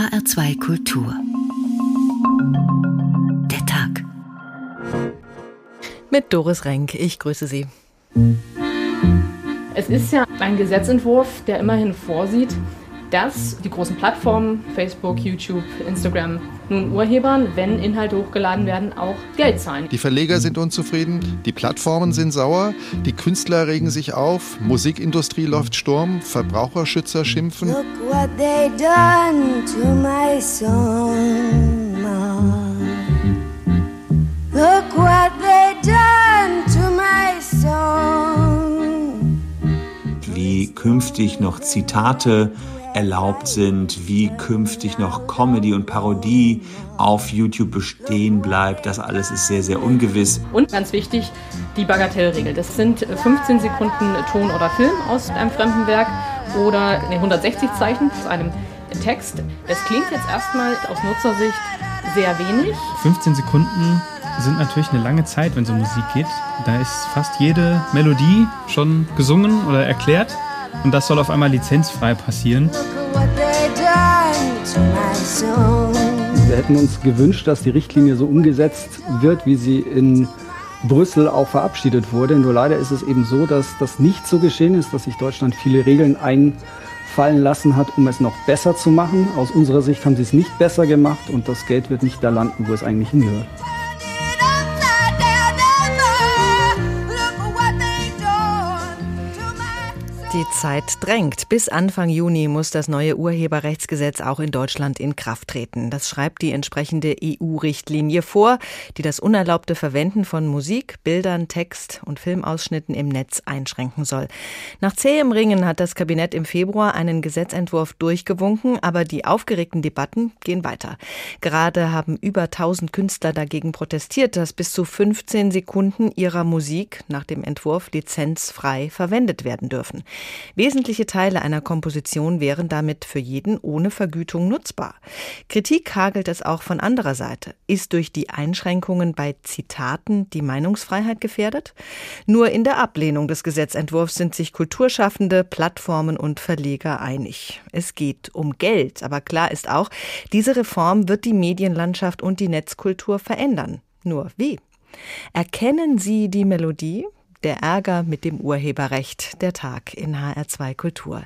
HR2 Kultur. Der Tag. Mit Doris Renk. Ich grüße Sie. Es ist ja ein Gesetzentwurf, der immerhin vorsieht, dass die großen Plattformen, Facebook, YouTube, Instagram, nun Urhebern, wenn Inhalte hochgeladen werden, auch Geld zahlen. Die Verleger sind unzufrieden, die Plattformen sind sauer, die Künstler regen sich auf, Musikindustrie läuft Sturm, Verbraucherschützer schimpfen. Look what they done to my song. Look what they done to my song. Wie künftig noch Zitate erlaubt sind, wie künftig noch Comedy und Parodie auf YouTube bestehen bleibt. Das alles ist sehr, sehr ungewiss. Und ganz wichtig, die Bagatellregel. Das sind 15 Sekunden Ton oder Film aus einem fremden Werk oder 160 Zeichen aus einem Text. Das klingt jetzt erstmal aus Nutzersicht sehr wenig. 15 Sekunden sind natürlich eine lange Zeit, wenn es um Musik geht. Da ist fast jede Melodie schon gesungen oder erklärt. Und das soll auf einmal lizenzfrei passieren. Wir hätten uns gewünscht, dass die Richtlinie so umgesetzt wird, wie sie in Brüssel auch verabschiedet wurde. Nur leider ist es eben so, dass das nicht so geschehen ist, dass sich Deutschland viele Regeln einfallen lassen hat, um es noch besser zu machen. Aus unserer Sicht haben sie es nicht besser gemacht und das Geld wird nicht da landen, wo es eigentlich hingehört. Die Zeit drängt. Bis Anfang Juni muss das neue Urheberrechtsgesetz auch in Deutschland in Kraft treten. Das schreibt die entsprechende EU-Richtlinie vor, die das unerlaubte Verwenden von Musik, Bildern, Text und Filmausschnitten im Netz einschränken soll. Nach zähem Ringen hat das Kabinett im Februar einen Gesetzentwurf durchgewunken, aber die aufgeregten Debatten gehen weiter. Gerade haben über 1000 Künstler dagegen protestiert, dass bis zu 15 Sekunden ihrer Musik nach dem Entwurf lizenzfrei verwendet werden dürfen. Wesentliche Teile einer Komposition wären damit für jeden ohne Vergütung nutzbar. Kritik hagelt es auch von anderer Seite. Ist durch die Einschränkungen bei Zitaten die Meinungsfreiheit gefährdet? Nur in der Ablehnung des Gesetzentwurfs sind sich Kulturschaffende, Plattformen und Verleger einig. Es geht um Geld, aber klar ist auch, diese Reform wird die Medienlandschaft und die Netzkultur verändern. Nur wie? Erkennen Sie die Melodie? Der Ärger mit dem Urheberrecht, der Tag in HR2 Kultur.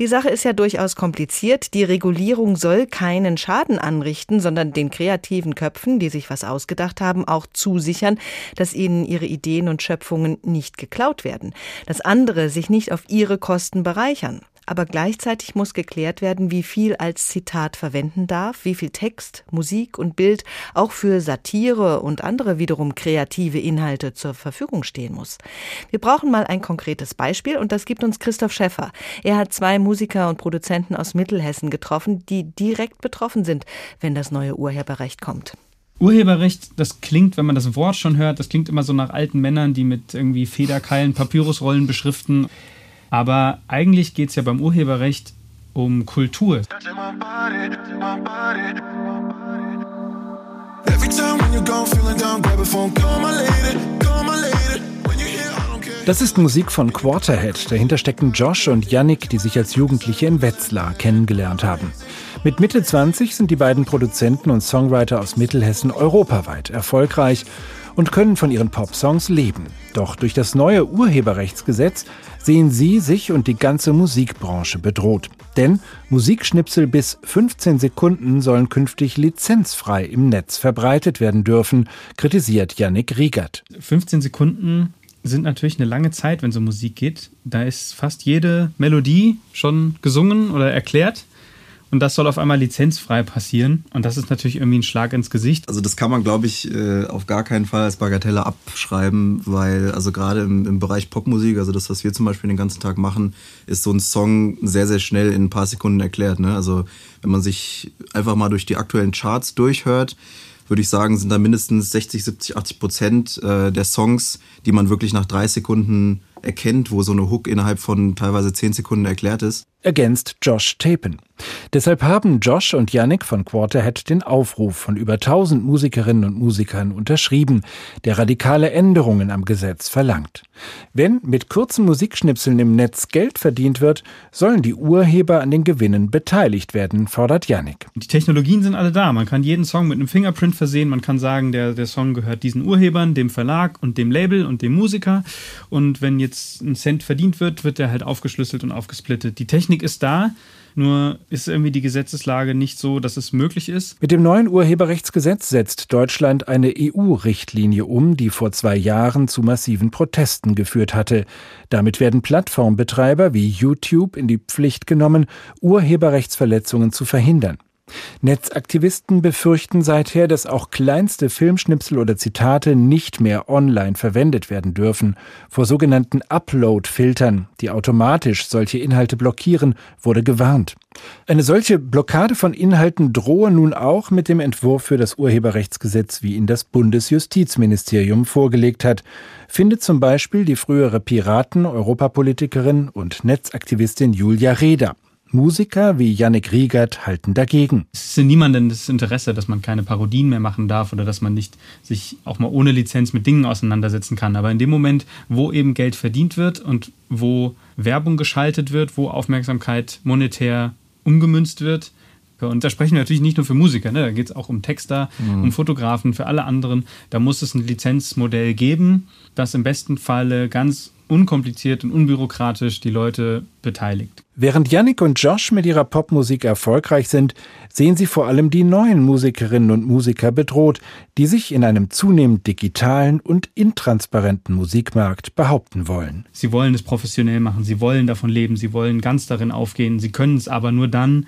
Die Sache ist ja durchaus kompliziert. Die Regulierung soll keinen Schaden anrichten, sondern den kreativen Köpfen, die sich was ausgedacht haben, auch zusichern, dass ihnen ihre Ideen und Schöpfungen nicht geklaut werden, dass andere sich nicht auf ihre Kosten bereichern aber gleichzeitig muss geklärt werden, wie viel als Zitat verwenden darf, wie viel Text, Musik und Bild auch für Satire und andere wiederum kreative Inhalte zur Verfügung stehen muss. Wir brauchen mal ein konkretes Beispiel und das gibt uns Christoph Schäffer. Er hat zwei Musiker und Produzenten aus Mittelhessen getroffen, die direkt betroffen sind, wenn das neue Urheberrecht kommt. Urheberrecht, das klingt, wenn man das Wort schon hört, das klingt immer so nach alten Männern, die mit irgendwie Federkeilen Papyrusrollen beschriften. Aber eigentlich geht es ja beim Urheberrecht um Kultur. Das ist Musik von Quarterhead. Dahinter stecken Josh und Yannick, die sich als Jugendliche in Wetzlar kennengelernt haben. Mit Mitte 20 sind die beiden Produzenten und Songwriter aus Mittelhessen europaweit erfolgreich und können von ihren Popsongs leben. Doch durch das neue Urheberrechtsgesetz sehen sie sich und die ganze Musikbranche bedroht. Denn Musikschnipsel bis 15 Sekunden sollen künftig lizenzfrei im Netz verbreitet werden dürfen, kritisiert Yannick Riegert. 15 Sekunden sind natürlich eine lange Zeit, wenn um Musik geht. Da ist fast jede Melodie schon gesungen oder erklärt. Und das soll auf einmal lizenzfrei passieren. Und das ist natürlich irgendwie ein Schlag ins Gesicht. Also das kann man, glaube ich, äh, auf gar keinen Fall als Bagatelle abschreiben, weil also gerade im, im Bereich Popmusik, also das, was wir zum Beispiel den ganzen Tag machen, ist so ein Song sehr, sehr schnell in ein paar Sekunden erklärt. Ne? Also wenn man sich einfach mal durch die aktuellen Charts durchhört, würde ich sagen, sind da mindestens 60, 70, 80 Prozent äh, der Songs, die man wirklich nach drei Sekunden erkennt, wo so eine Hook innerhalb von teilweise zehn Sekunden erklärt ist. Ergänzt Josh Tapen. Deshalb haben Josh und Yannick von Quarterhead den Aufruf von über 1000 Musikerinnen und Musikern unterschrieben, der radikale Änderungen am Gesetz verlangt. Wenn mit kurzen Musikschnipseln im Netz Geld verdient wird, sollen die Urheber an den Gewinnen beteiligt werden, fordert Yannick. Die Technologien sind alle da. Man kann jeden Song mit einem Fingerprint versehen. Man kann sagen, der, der Song gehört diesen Urhebern, dem Verlag und dem Label und dem Musiker. Und wenn jetzt ein Cent verdient wird, wird der halt aufgeschlüsselt und aufgesplittet. Die Technik ist da. Nur ist irgendwie die Gesetzeslage nicht so, dass es möglich ist. Mit dem neuen Urheberrechtsgesetz setzt Deutschland eine EU-Richtlinie um, die vor zwei Jahren zu massiven Protesten geführt hatte. Damit werden Plattformbetreiber wie YouTube in die Pflicht genommen, Urheberrechtsverletzungen zu verhindern. Netzaktivisten befürchten seither, dass auch kleinste Filmschnipsel oder Zitate nicht mehr online verwendet werden dürfen. Vor sogenannten Upload-Filtern, die automatisch solche Inhalte blockieren, wurde gewarnt. Eine solche Blockade von Inhalten drohe nun auch mit dem Entwurf für das Urheberrechtsgesetz, wie ihn das Bundesjustizministerium vorgelegt hat, findet zum Beispiel die frühere Piraten-Europapolitikerin und Netzaktivistin Julia Reda. Musiker wie Yannick Riegert halten dagegen. Es ist in niemandem das Interesse, dass man keine Parodien mehr machen darf oder dass man nicht sich auch mal ohne Lizenz mit Dingen auseinandersetzen kann. Aber in dem Moment, wo eben Geld verdient wird und wo Werbung geschaltet wird, wo Aufmerksamkeit monetär umgemünzt wird, und da sprechen wir natürlich nicht nur für Musiker, ne? da geht es auch um Texter, mhm. um Fotografen, für alle anderen. Da muss es ein Lizenzmodell geben, das im besten Falle ganz unkompliziert und unbürokratisch die Leute beteiligt. Während Yannick und Josh mit ihrer Popmusik erfolgreich sind, sehen sie vor allem die neuen Musikerinnen und Musiker bedroht, die sich in einem zunehmend digitalen und intransparenten Musikmarkt behaupten wollen. Sie wollen es professionell machen, sie wollen davon leben, sie wollen ganz darin aufgehen, sie können es aber nur dann,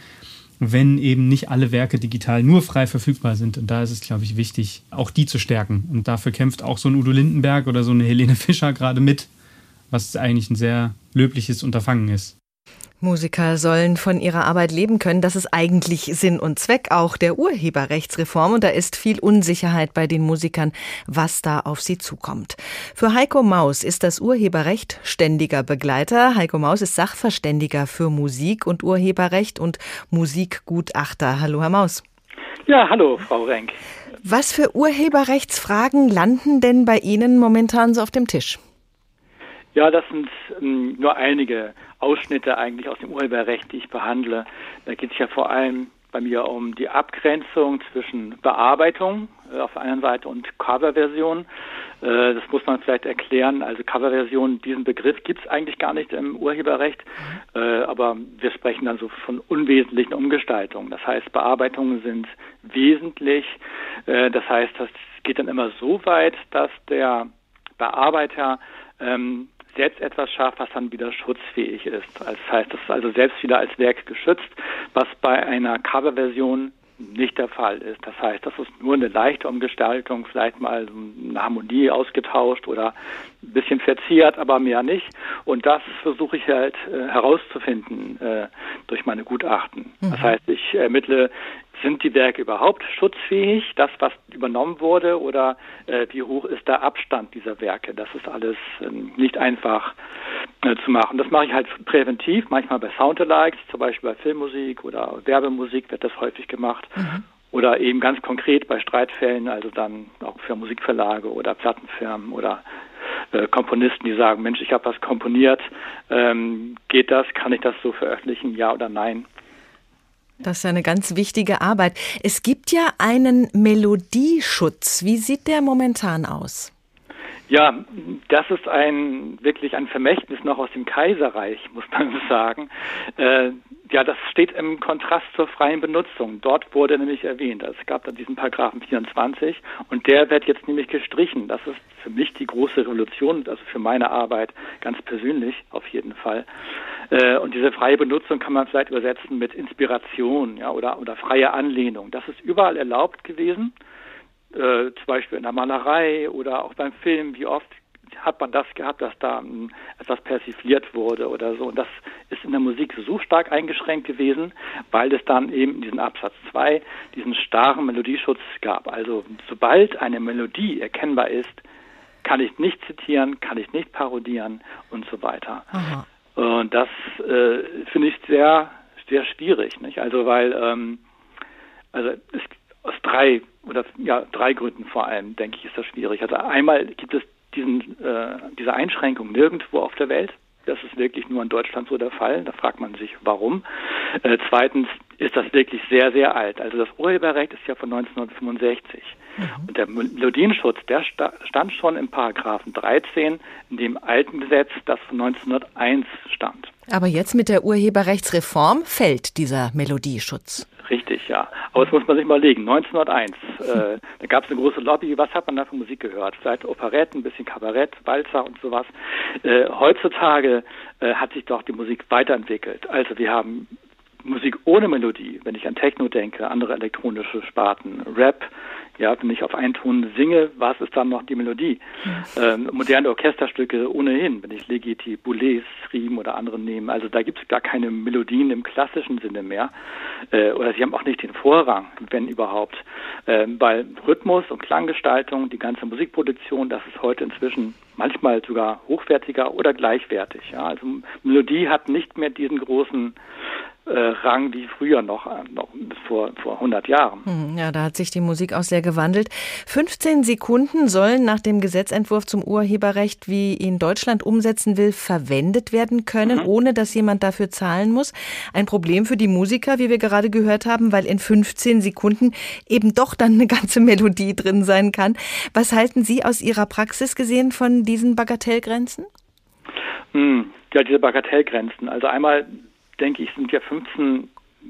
wenn eben nicht alle Werke digital nur frei verfügbar sind. Und da ist es, glaube ich, wichtig, auch die zu stärken. Und dafür kämpft auch so ein Udo Lindenberg oder so eine Helene Fischer gerade mit, was eigentlich ein sehr löbliches Unterfangen ist. Musiker sollen von ihrer Arbeit leben können. Das ist eigentlich Sinn und Zweck auch der Urheberrechtsreform. Und da ist viel Unsicherheit bei den Musikern, was da auf sie zukommt. Für Heiko Maus ist das Urheberrecht ständiger Begleiter. Heiko Maus ist Sachverständiger für Musik und Urheberrecht und Musikgutachter. Hallo, Herr Maus. Ja, hallo, Frau Renk. Was für Urheberrechtsfragen landen denn bei Ihnen momentan so auf dem Tisch? Ja, das sind ähm, nur einige Ausschnitte eigentlich aus dem Urheberrecht, die ich behandle. Da geht es ja vor allem bei mir um die Abgrenzung zwischen Bearbeitung äh, auf der einen Seite und Coverversion. Äh, das muss man vielleicht erklären. Also Coverversion, diesen Begriff gibt es eigentlich gar nicht im Urheberrecht, äh, aber wir sprechen dann so von unwesentlichen Umgestaltungen. Das heißt, Bearbeitungen sind wesentlich. Äh, das heißt, das geht dann immer so weit, dass der Bearbeiter ähm, selbst etwas schafft, was dann wieder schutzfähig ist. Das heißt, das ist also selbst wieder als Werk geschützt, was bei einer Coverversion nicht der Fall ist. Das heißt, das ist nur eine leichte Umgestaltung, vielleicht mal eine Harmonie ausgetauscht oder ein bisschen verziert, aber mehr nicht. Und das versuche ich halt äh, herauszufinden äh, durch meine Gutachten. Mhm. Das heißt, ich ermittle sind die Werke überhaupt schutzfähig, das, was übernommen wurde, oder äh, wie hoch ist der Abstand dieser Werke? Das ist alles äh, nicht einfach äh, zu machen. Das mache ich halt präventiv, manchmal bei Soundalikes, zum Beispiel bei Filmmusik oder Werbemusik wird das häufig gemacht. Mhm. Oder eben ganz konkret bei Streitfällen, also dann auch für Musikverlage oder Plattenfirmen oder äh, Komponisten, die sagen, Mensch, ich habe was komponiert, ähm, geht das, kann ich das so veröffentlichen, ja oder nein? Das ist eine ganz wichtige Arbeit. Es gibt ja einen Melodieschutz. Wie sieht der momentan aus? Ja, das ist ein wirklich ein Vermächtnis noch aus dem Kaiserreich, muss man sagen. Äh, ja, das steht im Kontrast zur freien Benutzung. Dort wurde nämlich erwähnt, also es gab da diesen Paragraphen 24 und der wird jetzt nämlich gestrichen. Das ist für mich die große Revolution, also für meine Arbeit ganz persönlich auf jeden Fall. Äh, und diese freie Benutzung kann man vielleicht übersetzen mit Inspiration, ja, oder, oder freie Anlehnung. Das ist überall erlaubt gewesen. Äh, zum Beispiel in der Malerei oder auch beim Film, wie oft hat man das gehabt, dass da um, etwas persifliert wurde oder so. Und das ist in der Musik so stark eingeschränkt gewesen, weil es dann eben in diesem Absatz 2 diesen starren Melodieschutz gab. Also sobald eine Melodie erkennbar ist, kann ich nicht zitieren, kann ich nicht parodieren und so weiter. Aha. Und das äh, finde ich sehr, sehr schwierig. Nicht? Also weil, ähm, also es, aus drei oder ja drei Gründen vor allem denke ich ist das schwierig. Also einmal gibt es diesen äh, diese Einschränkung nirgendwo auf der Welt. Das ist wirklich nur in Deutschland so der Fall. Da fragt man sich, warum. Äh, zweitens ist das wirklich sehr, sehr alt. Also das Urheberrecht ist ja von 1965. Mhm. Und der Melodienschutz, der stand schon im Paragraphen 13 in dem alten Gesetz, das von 1901 stand. Aber jetzt mit der Urheberrechtsreform fällt dieser Melodieschutz. Richtig, ja. Aber das muss man sich mal legen. 1901, äh, da gab es eine große Lobby. Was hat man da für Musik gehört? Vielleicht Operetten, ein bisschen Kabarett, Walzer und sowas. Äh, heutzutage äh, hat sich doch die Musik weiterentwickelt. Also wir haben Musik ohne Melodie, wenn ich an Techno denke, andere elektronische Sparten, Rap, ja, wenn ich auf einen Ton singe, was ist dann noch die Melodie? Ähm, moderne Orchesterstücke ohnehin, wenn ich Legiti, Boulez, Riem oder andere nehme. Also da gibt es gar keine Melodien im klassischen Sinne mehr. Äh, oder sie haben auch nicht den Vorrang, wenn überhaupt. Ähm, weil Rhythmus und Klanggestaltung, die ganze Musikproduktion, das ist heute inzwischen manchmal sogar hochwertiger oder gleichwertig. Ja. Also Melodie hat nicht mehr diesen großen Rang wie früher noch, äh, noch vor, vor 100 Jahren. Hm, ja, da hat sich die Musik auch sehr gewandelt. 15 Sekunden sollen nach dem Gesetzentwurf zum Urheberrecht, wie ihn Deutschland umsetzen will, verwendet werden können, mhm. ohne dass jemand dafür zahlen muss. Ein Problem für die Musiker, wie wir gerade gehört haben, weil in 15 Sekunden eben doch dann eine ganze Melodie drin sein kann. Was halten Sie aus Ihrer Praxis gesehen von diesen Bagatellgrenzen? Hm, ja, diese Bagatellgrenzen. Also einmal denke ich, sind ja 15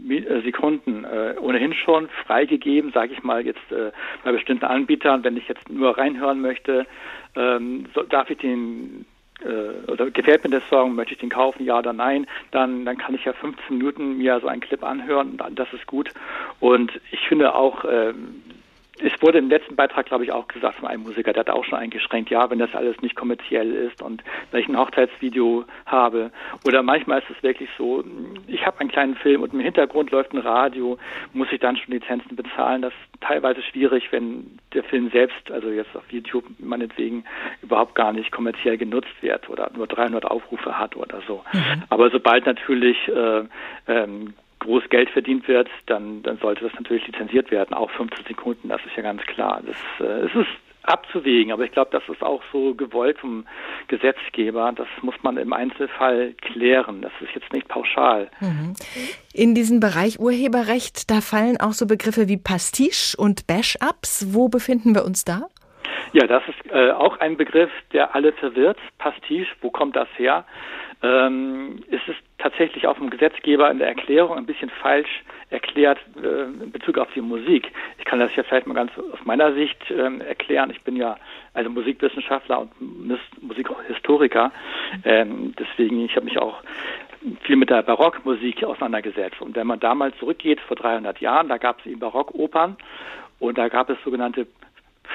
äh, Sekunden äh, ohnehin schon freigegeben, sage ich mal jetzt äh, bei bestimmten Anbietern. Wenn ich jetzt nur reinhören möchte, ähm, so, darf ich den äh, oder gefällt mir der Song, möchte ich den kaufen, ja oder nein, dann, dann kann ich ja 15 Minuten mir so einen Clip anhören, das ist gut. Und ich finde auch, ähm, es wurde im letzten Beitrag, glaube ich, auch gesagt von einem Musiker, der hat auch schon eingeschränkt, ja, wenn das alles nicht kommerziell ist und wenn ich ein Hochzeitsvideo habe. Oder manchmal ist es wirklich so, ich habe einen kleinen Film und im Hintergrund läuft ein Radio, muss ich dann schon Lizenzen bezahlen. Das ist teilweise schwierig, wenn der Film selbst, also jetzt auf YouTube meinetwegen, überhaupt gar nicht kommerziell genutzt wird oder nur 300 Aufrufe hat oder so. Mhm. Aber sobald natürlich äh, ähm, groß Geld verdient wird, dann, dann sollte das natürlich lizenziert werden, auch 15 Sekunden, das ist ja ganz klar. Das, äh, es ist abzuwägen, aber ich glaube, das ist auch so gewollt vom Gesetzgeber. Das muss man im Einzelfall klären. Das ist jetzt nicht pauschal. Mhm. In diesen Bereich Urheberrecht, da fallen auch so Begriffe wie Pastiche und Bash-Ups. Wo befinden wir uns da? Ja, das ist äh, auch ein Begriff, der alle verwirrt. Pastiche, wo kommt das her? Ähm, ist es tatsächlich auch vom Gesetzgeber in der Erklärung ein bisschen falsch erklärt äh, in Bezug auf die Musik. Ich kann das ja vielleicht mal ganz aus meiner Sicht ähm, erklären. Ich bin ja also Musikwissenschaftler und Musikhistoriker. Ähm, deswegen, ich habe mich auch viel mit der Barockmusik auseinandergesetzt. Und wenn man damals zurückgeht, vor 300 Jahren, da gab es eben Barockopern und da gap es sogenannte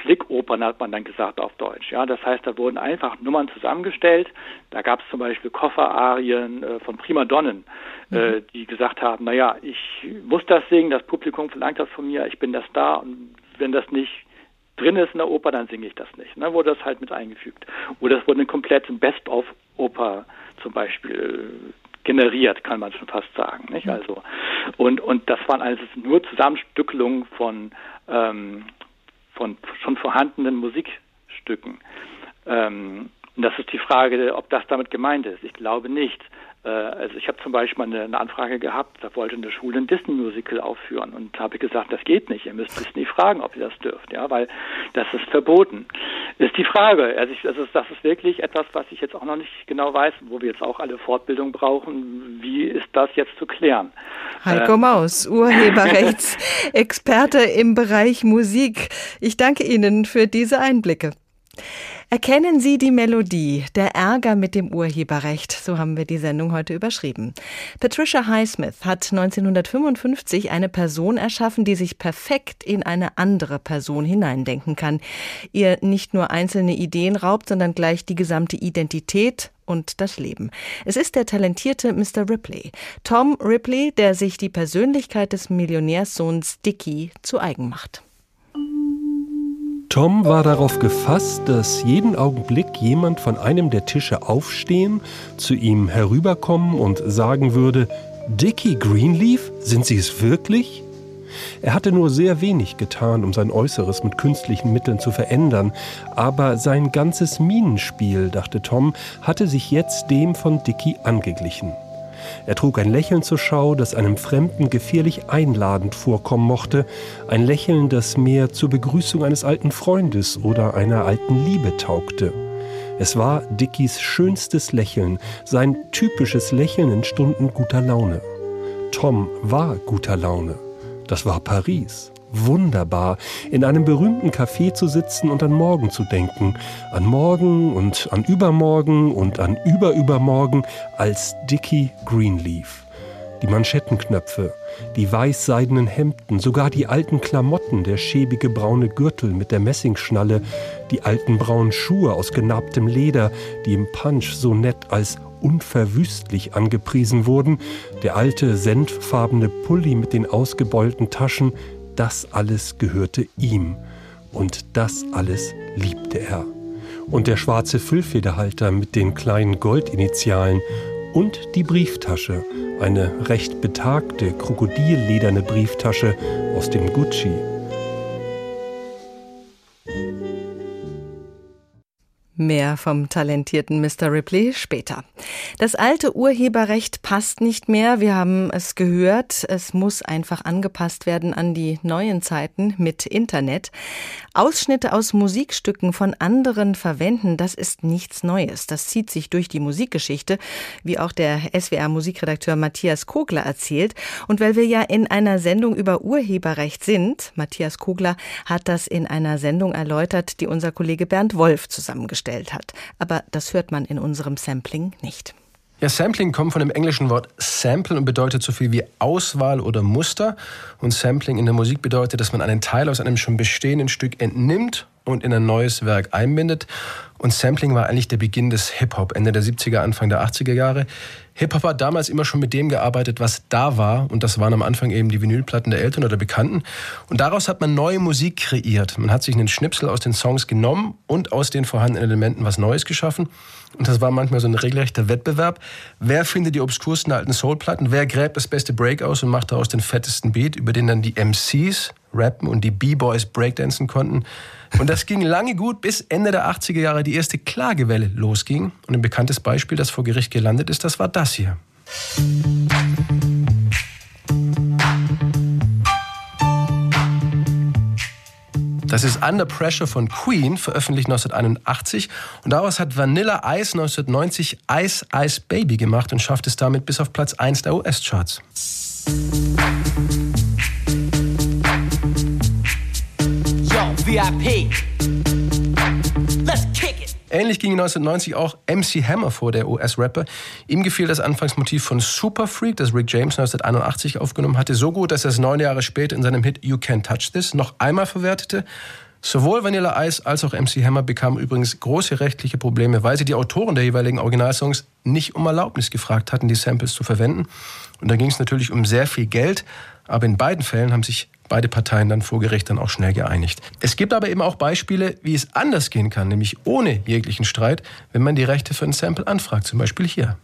Flickopern hat man dann gesagt auf Deutsch. Ja, das heißt, da wurden einfach Nummern zusammengestellt. Da gab es zum Beispiel Kofferarien äh, von Primadonnen, äh, mhm. äh, die gesagt haben: Naja, ich muss das singen, das Publikum verlangt das von mir, ich bin das da und wenn das nicht drin ist in der Oper, dann singe ich das nicht. Dann wurde das halt mit eingefügt. Oder es wurde eine komplette Best-of-Oper zum Beispiel generiert, kann man schon fast sagen. Nicht? Mhm. Also und und das waren also nur Zusammenstückelungen von ähm, von schon vorhandenen Musikstücken. Ähm, und das ist die Frage, ob das damit gemeint ist. Ich glaube nicht. Äh, also ich habe zum Beispiel eine, eine, Anfrage gehabt, da wollte eine Schule ein Disney-Musical aufführen und habe gesagt, das geht nicht. Ihr müsst Disney fragen, ob ihr das dürft, ja, weil das ist verboten. Ist die Frage. Also ich, das, ist, das ist wirklich etwas, was ich jetzt auch noch nicht genau weiß, wo wir jetzt auch alle Fortbildung brauchen. Wie ist das jetzt zu klären? Heiko ähm. Maus, Urheberrechtsexperte im Bereich Musik. Ich danke Ihnen für diese Einblicke. Erkennen Sie die Melodie, der Ärger mit dem Urheberrecht, so haben wir die Sendung heute überschrieben. Patricia Highsmith hat 1955 eine Person erschaffen, die sich perfekt in eine andere Person hineindenken kann. Ihr nicht nur einzelne Ideen raubt, sondern gleich die gesamte Identität und das Leben. Es ist der talentierte Mr. Ripley, Tom Ripley, der sich die Persönlichkeit des Millionärssohns Dicky zu eigen macht. Tom war darauf gefasst, dass jeden Augenblick jemand von einem der Tische aufstehen, zu ihm herüberkommen und sagen würde, Dickie Greenleaf, sind Sie es wirklich? Er hatte nur sehr wenig getan, um sein Äußeres mit künstlichen Mitteln zu verändern, aber sein ganzes Minenspiel, dachte Tom, hatte sich jetzt dem von Dicky angeglichen. Er trug ein Lächeln zur Schau, das einem Fremden gefährlich einladend vorkommen mochte, ein Lächeln, das mehr zur Begrüßung eines alten Freundes oder einer alten Liebe taugte. Es war Dickys schönstes Lächeln, sein typisches Lächeln in Stunden guter Laune. Tom war guter Laune. Das war Paris. Wunderbar, in einem berühmten Café zu sitzen und an morgen zu denken. An morgen und an übermorgen und an überübermorgen als Dickie Greenleaf. Die Manschettenknöpfe, die weißseidenen Hemden, sogar die alten Klamotten, der schäbige braune Gürtel mit der Messingschnalle, die alten braunen Schuhe aus genarbtem Leder, die im Punch so nett als unverwüstlich angepriesen wurden, der alte senffarbene Pulli mit den ausgebeulten Taschen, das alles gehörte ihm und das alles liebte er. Und der schwarze Füllfederhalter mit den kleinen Goldinitialen und die Brieftasche, eine recht betagte krokodillederne Brieftasche aus dem Gucci Mehr vom talentierten Mr. Ripley später. Das alte Urheberrecht passt nicht mehr. Wir haben es gehört. Es muss einfach angepasst werden an die neuen Zeiten mit Internet. Ausschnitte aus Musikstücken von anderen verwenden, das ist nichts Neues. Das zieht sich durch die Musikgeschichte, wie auch der SWR Musikredakteur Matthias Kogler erzählt. Und weil wir ja in einer Sendung über Urheberrecht sind, Matthias Kogler hat das in einer Sendung erläutert, die unser Kollege Bernd Wolf zusammengestellt dargestellt hat. Aber das hört man in unserem Sampling nicht. Ja, Sampling kommt von dem englischen Wort Sample und bedeutet so viel wie Auswahl oder Muster. Und Sampling in der Musik bedeutet, dass man einen Teil aus einem schon bestehenden Stück entnimmt und in ein neues Werk einbindet. Und Sampling war eigentlich der Beginn des Hip-Hop, Ende der 70er, Anfang der 80er Jahre. Hip-Hop hat damals immer schon mit dem gearbeitet, was da war. Und das waren am Anfang eben die Vinylplatten der Eltern oder Bekannten. Und daraus hat man neue Musik kreiert. Man hat sich einen Schnipsel aus den Songs genommen und aus den vorhandenen Elementen was Neues geschaffen. Und das war manchmal so ein regelrechter Wettbewerb. Wer findet die obskursten alten Soulplatten? Wer gräbt das beste Break aus und macht daraus den fettesten Beat, über den dann die MCs rappen und die B-Boys breakdancen konnten? Und das ging lange gut, bis Ende der 80er Jahre die erste Klagewelle losging. Und ein bekanntes Beispiel, das vor Gericht gelandet ist, das war das hier. Das ist Under Pressure von Queen, veröffentlicht 1981. Und daraus hat Vanilla Ice 1990 Ice Ice Baby gemacht und schafft es damit bis auf Platz 1 der US-Charts. VIP. Let's kick it. Ähnlich ging 1990 auch MC Hammer vor, der US-Rapper. Ihm gefiel das Anfangsmotiv von Super Freak, das Rick James 1981 aufgenommen hatte, so gut, dass er es neun Jahre später in seinem Hit You Can't Touch This noch einmal verwertete. Sowohl Vanilla Ice als auch MC Hammer bekamen übrigens große rechtliche Probleme, weil sie die Autoren der jeweiligen Originalsongs nicht um Erlaubnis gefragt hatten, die Samples zu verwenden. Und da ging es natürlich um sehr viel Geld, aber in beiden Fällen haben sich beide Parteien dann vor Gericht dann auch schnell geeinigt. Es gibt aber eben auch Beispiele, wie es anders gehen kann, nämlich ohne jeglichen Streit, wenn man die Rechte für ein Sample anfragt, zum Beispiel hier.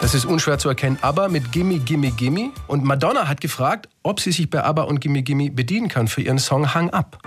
Das ist unschwer zu erkennen. ABBA mit Gimme, Gimme, Gimme. Und Madonna hat gefragt, ob sie sich bei ABBA und Gimme, Gimme bedienen kann für ihren Song Hang Up.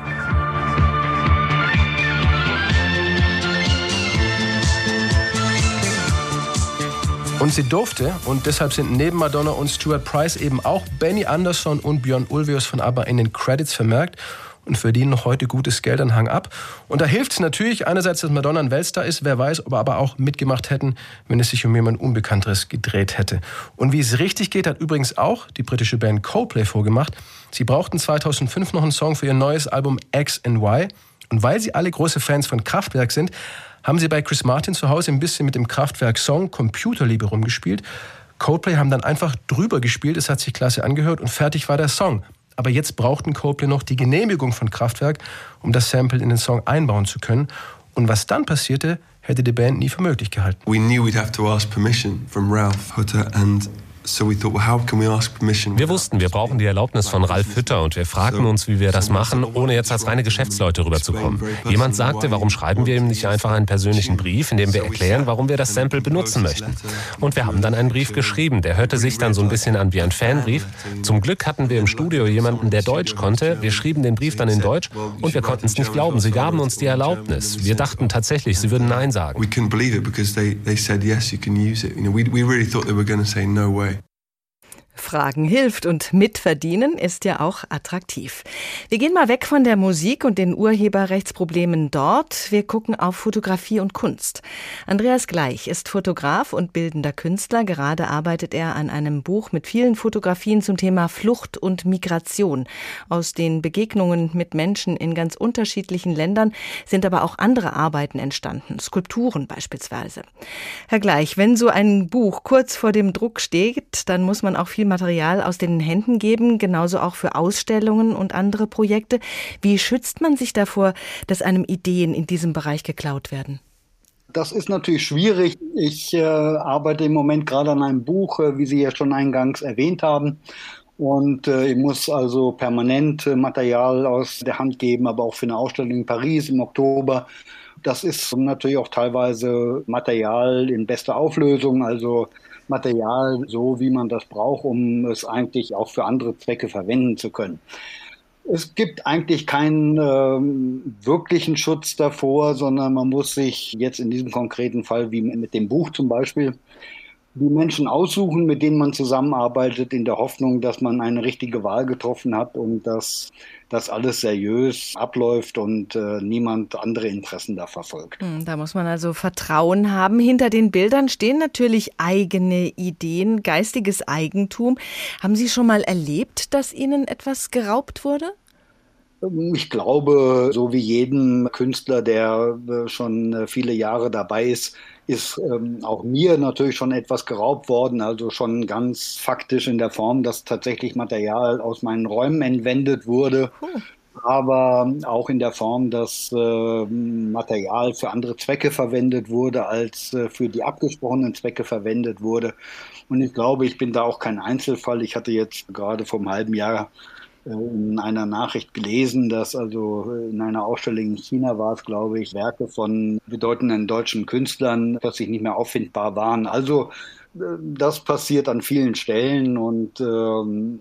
Und sie durfte, und deshalb sind neben Madonna und Stuart Price eben auch Benny Anderson und Björn Ulvaeus von ABBA in den Credits vermerkt und verdienen heute gutes Geld an Hang ab. Und da hilft es natürlich einerseits, dass Madonna ein Weltstar ist, wer weiß, ob er aber auch mitgemacht hätten, wenn es sich um jemand Unbekannteres gedreht hätte. Und wie es richtig geht, hat übrigens auch die britische Band Coldplay vorgemacht. Sie brauchten 2005 noch einen Song für ihr neues Album X and Y. Und weil sie alle große Fans von Kraftwerk sind, haben sie bei Chris Martin zu Hause ein bisschen mit dem Kraftwerk-Song Computerliebe rumgespielt. Coldplay haben dann einfach drüber gespielt, es hat sich klasse angehört und fertig war der Song. Aber jetzt brauchten Coldplay noch die Genehmigung von Kraftwerk, um das Sample in den Song einbauen zu können. Und was dann passierte, hätte die Band nie für möglich gehalten. We knew we'd have to ask permission from Ralph Hutter and Wir wussten, wir brauchen die Erlaubnis von Ralf Hütter und wir fragten uns, wie wir das machen, ohne jetzt als reine Geschäftsleute rüberzukommen. Jemand sagte, warum schreiben wir ihm nicht einfach einen persönlichen Brief, in dem wir erklären, warum wir das Sample benutzen möchten. Und wir haben dann einen Brief geschrieben, der hörte sich dann so ein bisschen an wie ein Fanbrief. Zum Glück hatten wir im Studio jemanden, der Deutsch konnte. Wir schrieben den Brief dann in Deutsch und wir konnten es nicht glauben. Sie gaben uns die Erlaubnis. Wir dachten tatsächlich, sie würden Nein sagen. We couldn't believe it because they, they said yes, you can use it. You know, we, we really thought they were going to say no way. Fragen hilft und mitverdienen ist ja auch attraktiv. Wir gehen mal weg von der Musik und den Urheberrechtsproblemen dort. Wir gucken auf Fotografie und Kunst. Andreas Gleich ist Fotograf und bildender Künstler. Gerade arbeitet er an einem Buch mit vielen Fotografien zum Thema Flucht und Migration. Aus den Begegnungen mit Menschen in ganz unterschiedlichen Ländern sind aber auch andere Arbeiten entstanden, Skulpturen beispielsweise. Herr Gleich, wenn so ein Buch kurz vor dem Druck steht, dann muss man auch viel Material aus den Händen geben, genauso auch für Ausstellungen und andere Projekte. Wie schützt man sich davor, dass einem Ideen in diesem Bereich geklaut werden? Das ist natürlich schwierig. Ich äh, arbeite im Moment gerade an einem Buch, äh, wie Sie ja schon eingangs erwähnt haben. Und äh, ich muss also permanent äh, Material aus der Hand geben, aber auch für eine Ausstellung in Paris im Oktober. Das ist natürlich auch teilweise Material in bester Auflösung, also Material so, wie man das braucht, um es eigentlich auch für andere Zwecke verwenden zu können. Es gibt eigentlich keinen ähm, wirklichen Schutz davor, sondern man muss sich jetzt in diesem konkreten Fall, wie mit dem Buch zum Beispiel, die Menschen aussuchen, mit denen man zusammenarbeitet, in der Hoffnung, dass man eine richtige Wahl getroffen hat und dass das alles seriös abläuft und äh, niemand andere Interessen da verfolgt. Hm, da muss man also Vertrauen haben. Hinter den Bildern stehen natürlich eigene Ideen, geistiges Eigentum. Haben Sie schon mal erlebt, dass Ihnen etwas geraubt wurde? Ich glaube, so wie jeden Künstler, der äh, schon äh, viele Jahre dabei ist, ist ähm, auch mir natürlich schon etwas geraubt worden, also schon ganz faktisch in der Form, dass tatsächlich Material aus meinen Räumen entwendet wurde. Cool. Aber auch in der Form, dass äh, Material für andere Zwecke verwendet wurde, als äh, für die abgesprochenen Zwecke verwendet wurde. Und ich glaube, ich bin da auch kein Einzelfall. Ich hatte jetzt gerade vor einem halben Jahr in einer Nachricht gelesen, dass also in einer Ausstellung in China war es, glaube ich, Werke von bedeutenden deutschen Künstlern plötzlich nicht mehr auffindbar waren. Also äh, das passiert an vielen Stellen und ähm,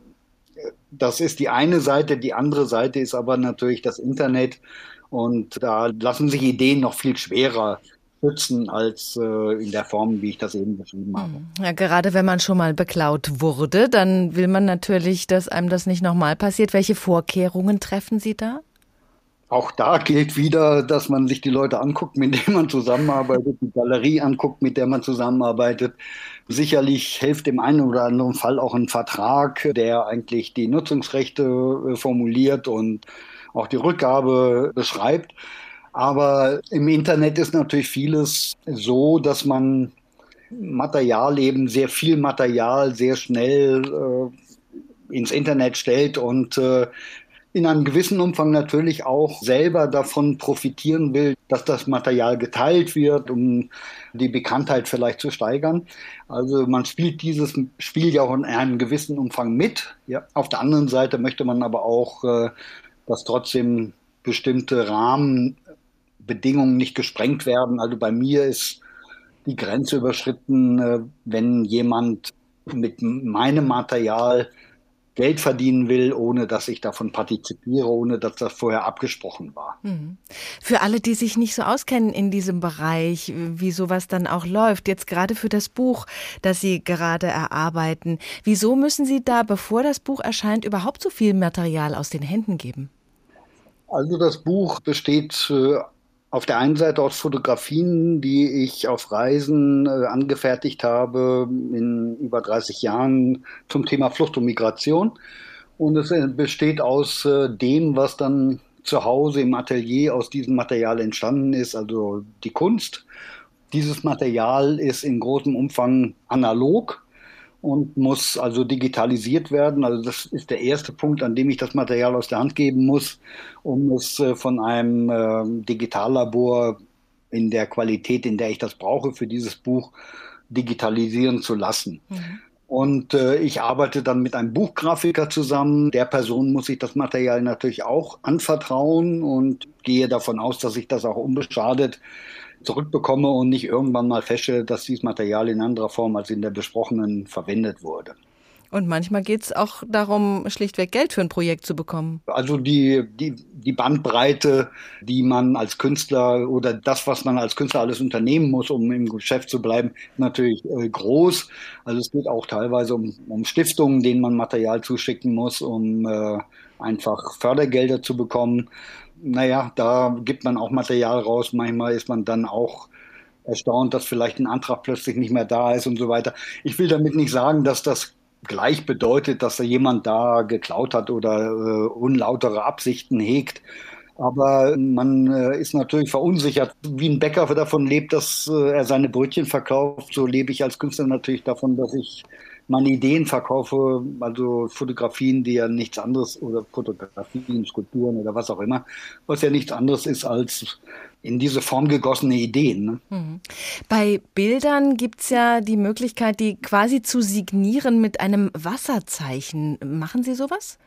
das ist die eine Seite. Die andere Seite ist aber natürlich das Internet und da lassen sich Ideen noch viel schwerer schützen als äh, in der Form, wie ich das eben beschrieben habe. Hm. Ja, gerade wenn man schon mal beklaut wurde, dann will man natürlich, dass einem das nicht nochmal passiert. Welche Vorkehrungen treffen Sie da? Auch da gilt wieder, dass man sich die Leute anguckt, mit denen man zusammenarbeitet, die Galerie anguckt, mit der man zusammenarbeitet. Sicherlich hilft im einen oder anderen Fall auch ein Vertrag, der eigentlich die Nutzungsrechte äh, formuliert und auch die Rückgabe beschreibt. Aber im Internet ist natürlich vieles so, dass man Material eben sehr viel Material sehr schnell äh, ins Internet stellt und äh, in einem gewissen Umfang natürlich auch selber davon profitieren will, dass das Material geteilt wird, um die Bekanntheit vielleicht zu steigern. Also man spielt dieses Spiel ja auch in einem gewissen Umfang mit. Ja. Auf der anderen Seite möchte man aber auch, äh, dass trotzdem bestimmte Rahmen Bedingungen nicht gesprengt werden. Also bei mir ist die Grenze überschritten, äh, wenn jemand mit meinem Material Geld verdienen will, ohne dass ich davon partizipiere, ohne dass das vorher abgesprochen war. Mhm. Für alle, die sich nicht so auskennen in diesem Bereich, wie sowas dann auch läuft, jetzt gerade für das Buch, das Sie gerade erarbeiten, wieso müssen Sie da, bevor das Buch erscheint, überhaupt so viel Material aus den Händen geben? Also das Buch besteht äh, auf der einen Seite aus Fotografien, die ich auf Reisen äh, angefertigt habe in über 30 Jahren zum Thema Flucht und Migration. Und es äh, besteht aus äh, dem, was dann zu Hause im Atelier aus diesem Material entstanden ist, also die Kunst. Dieses Material ist in großem Umfang analog und muss also digitalisiert werden. Also das ist der erste Punkt, an dem ich das Material aus der Hand geben muss, um es äh, von einem äh, Digitallabor in der Qualität, in der ich das brauche für dieses Buch, digitalisieren zu lassen. Mhm. Und äh, ich arbeite dann mit einem Buchgrafiker zusammen. Der Person muss ich das Material natürlich auch anvertrauen und gehe davon aus, dass ich das auch unbeschadet zurückbekomme und nicht irgendwann mal feststelle, dass dieses Material in anderer Form als in der besprochenen verwendet wurde. Und manchmal geht es auch darum, schlichtweg Geld für ein Projekt zu bekommen. Also die, die, die Bandbreite, die man als Künstler oder das, was man als Künstler alles unternehmen muss, um im Geschäft zu bleiben, natürlich äh, groß. Also es geht auch teilweise um, um Stiftungen, denen man Material zuschicken muss, um äh, einfach Fördergelder zu bekommen. Naja, da gibt man auch Material raus. Manchmal ist man dann auch erstaunt, dass vielleicht ein Antrag plötzlich nicht mehr da ist und so weiter. Ich will damit nicht sagen, dass das gleich bedeutet, dass da jemand da geklaut hat oder äh, unlautere Absichten hegt. Aber man äh, ist natürlich verunsichert. Wie ein Bäcker davon lebt, dass äh, er seine Brötchen verkauft, so lebe ich als Künstler natürlich davon, dass ich meine Ideen verkaufe, also Fotografien, die ja nichts anderes oder Fotografien, Skulpturen oder was auch immer, was ja nichts anderes ist als in diese Form gegossene Ideen. Ne? Mhm. Bei Bildern gibt es ja die Möglichkeit, die quasi zu signieren mit einem Wasserzeichen. Machen Sie sowas?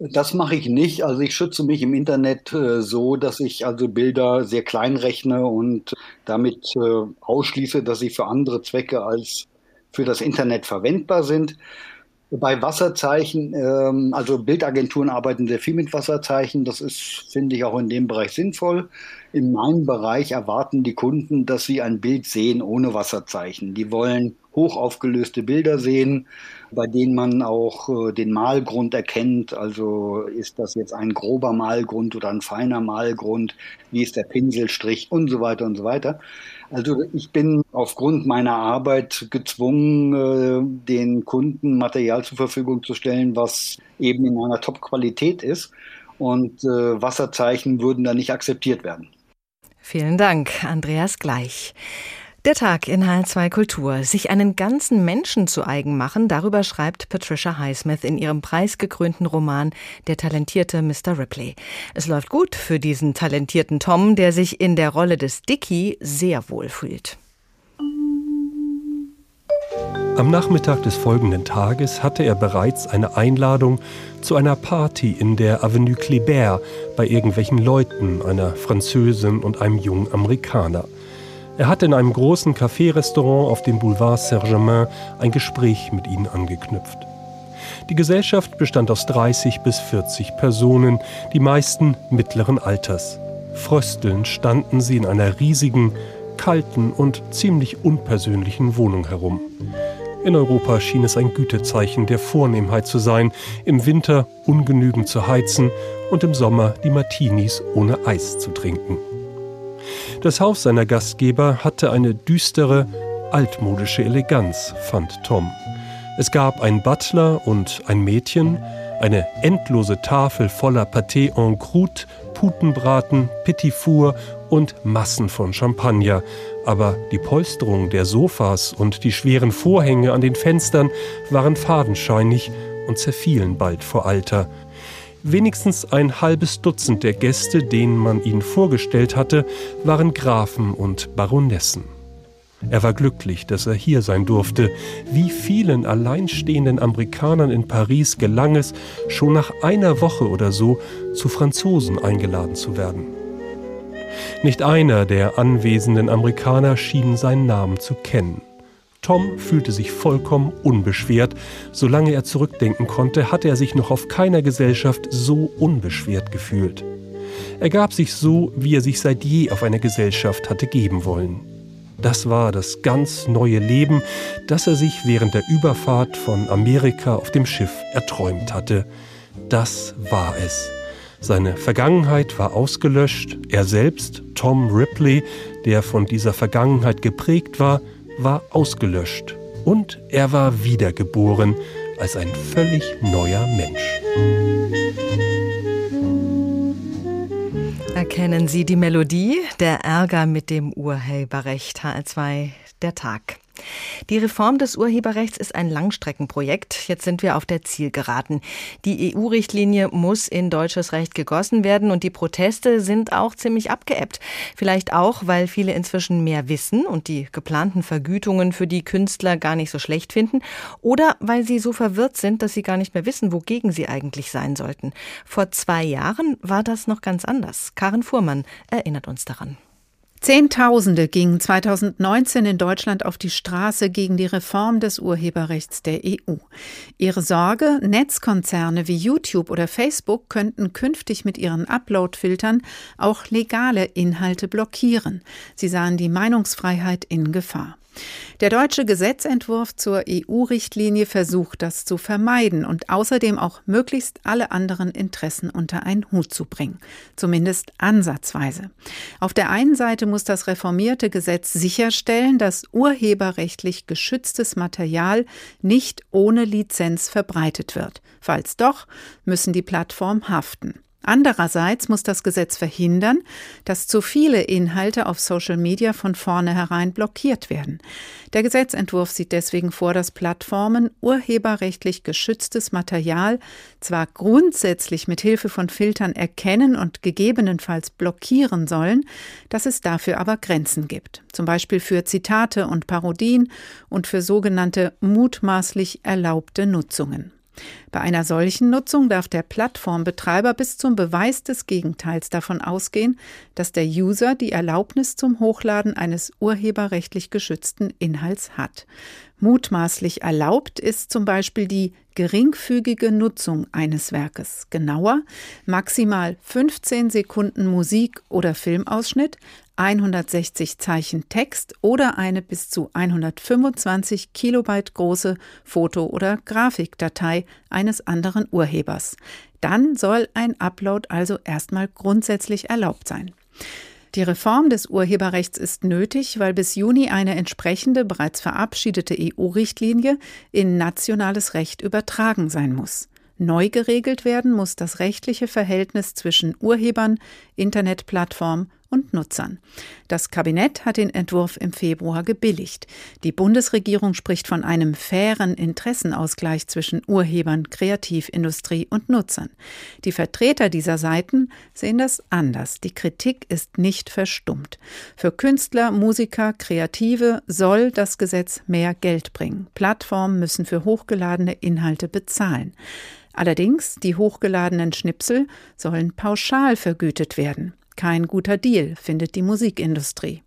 Das mache ich nicht. Also ich schütze mich im Internet äh, so, dass ich also Bilder sehr klein rechne und damit äh, ausschließe, dass sie für andere Zwecke als für das Internet verwendbar sind. Bei Wasserzeichen, ähm, also Bildagenturen arbeiten sehr viel mit Wasserzeichen. Das ist, finde ich, auch in dem Bereich sinnvoll. In meinem Bereich erwarten die Kunden, dass sie ein Bild sehen ohne Wasserzeichen. Die wollen hochaufgelöste Bilder sehen, bei denen man auch äh, den Malgrund erkennt. Also ist das jetzt ein grober Malgrund oder ein feiner Malgrund? Wie ist der Pinselstrich und so weiter und so weiter. Also ich bin aufgrund meiner Arbeit gezwungen, äh, den Kunden Material zur Verfügung zu stellen, was eben in einer Top-Qualität ist. Und äh, Wasserzeichen würden da nicht akzeptiert werden. Vielen Dank, Andreas Gleich. Der Tag in H2 Kultur. Sich einen ganzen Menschen zu eigen machen, darüber schreibt Patricia Highsmith in ihrem preisgekrönten Roman Der talentierte Mr. Ripley. Es läuft gut für diesen talentierten Tom, der sich in der Rolle des Dickie sehr wohl fühlt. Am Nachmittag des folgenden Tages hatte er bereits eine Einladung zu einer Party in der Avenue Kléber bei irgendwelchen Leuten, einer Französin und einem jungen Amerikaner. Er hatte in einem großen Café-Restaurant auf dem Boulevard Saint-Germain ein Gespräch mit ihnen angeknüpft. Die Gesellschaft bestand aus 30 bis 40 Personen, die meisten mittleren Alters. Fröstelnd standen sie in einer riesigen, kalten und ziemlich unpersönlichen Wohnung herum. In Europa schien es ein Gütezeichen der Vornehmheit zu sein, im Winter ungenügend zu heizen und im Sommer die Martinis ohne Eis zu trinken. Das Haus seiner Gastgeber hatte eine düstere, altmodische Eleganz, fand Tom. Es gab einen Butler und ein Mädchen, eine endlose Tafel voller Pâté en croûte, Putenbraten, Petit Four und Massen von Champagner, aber die Polsterung der Sofas und die schweren Vorhänge an den Fenstern waren fadenscheinig und zerfielen bald vor Alter, Wenigstens ein halbes Dutzend der Gäste, denen man ihn vorgestellt hatte, waren Grafen und Baronessen. Er war glücklich, dass er hier sein durfte. Wie vielen alleinstehenden Amerikanern in Paris gelang es, schon nach einer Woche oder so zu Franzosen eingeladen zu werden. Nicht einer der anwesenden Amerikaner schien seinen Namen zu kennen. Tom fühlte sich vollkommen unbeschwert. Solange er zurückdenken konnte, hatte er sich noch auf keiner Gesellschaft so unbeschwert gefühlt. Er gab sich so, wie er sich seit je auf einer Gesellschaft hatte geben wollen. Das war das ganz neue Leben, das er sich während der Überfahrt von Amerika auf dem Schiff erträumt hatte. Das war es. Seine Vergangenheit war ausgelöscht, er selbst, Tom Ripley, der von dieser Vergangenheit geprägt war, war ausgelöscht und er war wiedergeboren als ein völlig neuer Mensch. Erkennen Sie die Melodie? Der Ärger mit dem Urheberrecht HR2, der Tag. Die Reform des Urheberrechts ist ein Langstreckenprojekt. Jetzt sind wir auf der Zielgeraden. Die EU-Richtlinie muss in deutsches Recht gegossen werden und die Proteste sind auch ziemlich abgeebbt. Vielleicht auch, weil viele inzwischen mehr wissen und die geplanten Vergütungen für die Künstler gar nicht so schlecht finden oder weil sie so verwirrt sind, dass sie gar nicht mehr wissen, wogegen sie eigentlich sein sollten. Vor zwei Jahren war das noch ganz anders. Karen Fuhrmann erinnert uns daran. Zehntausende gingen 2019 in Deutschland auf die Straße gegen die Reform des Urheberrechts der EU. Ihre Sorge, Netzkonzerne wie YouTube oder Facebook könnten künftig mit ihren Upload-Filtern auch legale Inhalte blockieren. Sie sahen die Meinungsfreiheit in Gefahr. Der deutsche Gesetzentwurf zur EU-Richtlinie versucht das zu vermeiden und außerdem auch möglichst alle anderen Interessen unter einen Hut zu bringen, zumindest ansatzweise. Auf der einen Seite muss das reformierte Gesetz sicherstellen, dass urheberrechtlich geschütztes Material nicht ohne Lizenz verbreitet wird. Falls doch, müssen die Plattformen haften. Andererseits muss das Gesetz verhindern, dass zu viele Inhalte auf Social Media von vornherein blockiert werden. Der Gesetzentwurf sieht deswegen vor, dass Plattformen urheberrechtlich geschütztes Material zwar grundsätzlich mit Hilfe von Filtern erkennen und gegebenenfalls blockieren sollen, dass es dafür aber Grenzen gibt, zum Beispiel für Zitate und Parodien und für sogenannte mutmaßlich erlaubte Nutzungen. Bei einer solchen Nutzung darf der Plattformbetreiber bis zum Beweis des Gegenteils davon ausgehen, dass der User die Erlaubnis zum Hochladen eines urheberrechtlich geschützten Inhalts hat. Mutmaßlich erlaubt ist zum Beispiel die geringfügige Nutzung eines Werkes. Genauer, maximal 15 Sekunden Musik- oder Filmausschnitt, 160 Zeichen Text oder eine bis zu 125 Kilobyte große Foto- oder Grafikdatei eines anderen Urhebers. Dann soll ein Upload also erstmal grundsätzlich erlaubt sein. Die Reform des Urheberrechts ist nötig, weil bis Juni eine entsprechende, bereits verabschiedete EU-Richtlinie in nationales Recht übertragen sein muss. Neu geregelt werden muss das rechtliche Verhältnis zwischen Urhebern, Internetplattform und Nutzern. Das Kabinett hat den Entwurf im Februar gebilligt. Die Bundesregierung spricht von einem fairen Interessenausgleich zwischen Urhebern, Kreativindustrie und Nutzern. Die Vertreter dieser Seiten sehen das anders. Die Kritik ist nicht verstummt. Für Künstler, Musiker, Kreative soll das Gesetz mehr Geld bringen. Plattformen müssen für hochgeladene Inhalte bezahlen. Allerdings, die hochgeladenen Schnipsel sollen pauschal vergütet werden. Kein guter Deal, findet die Musikindustrie.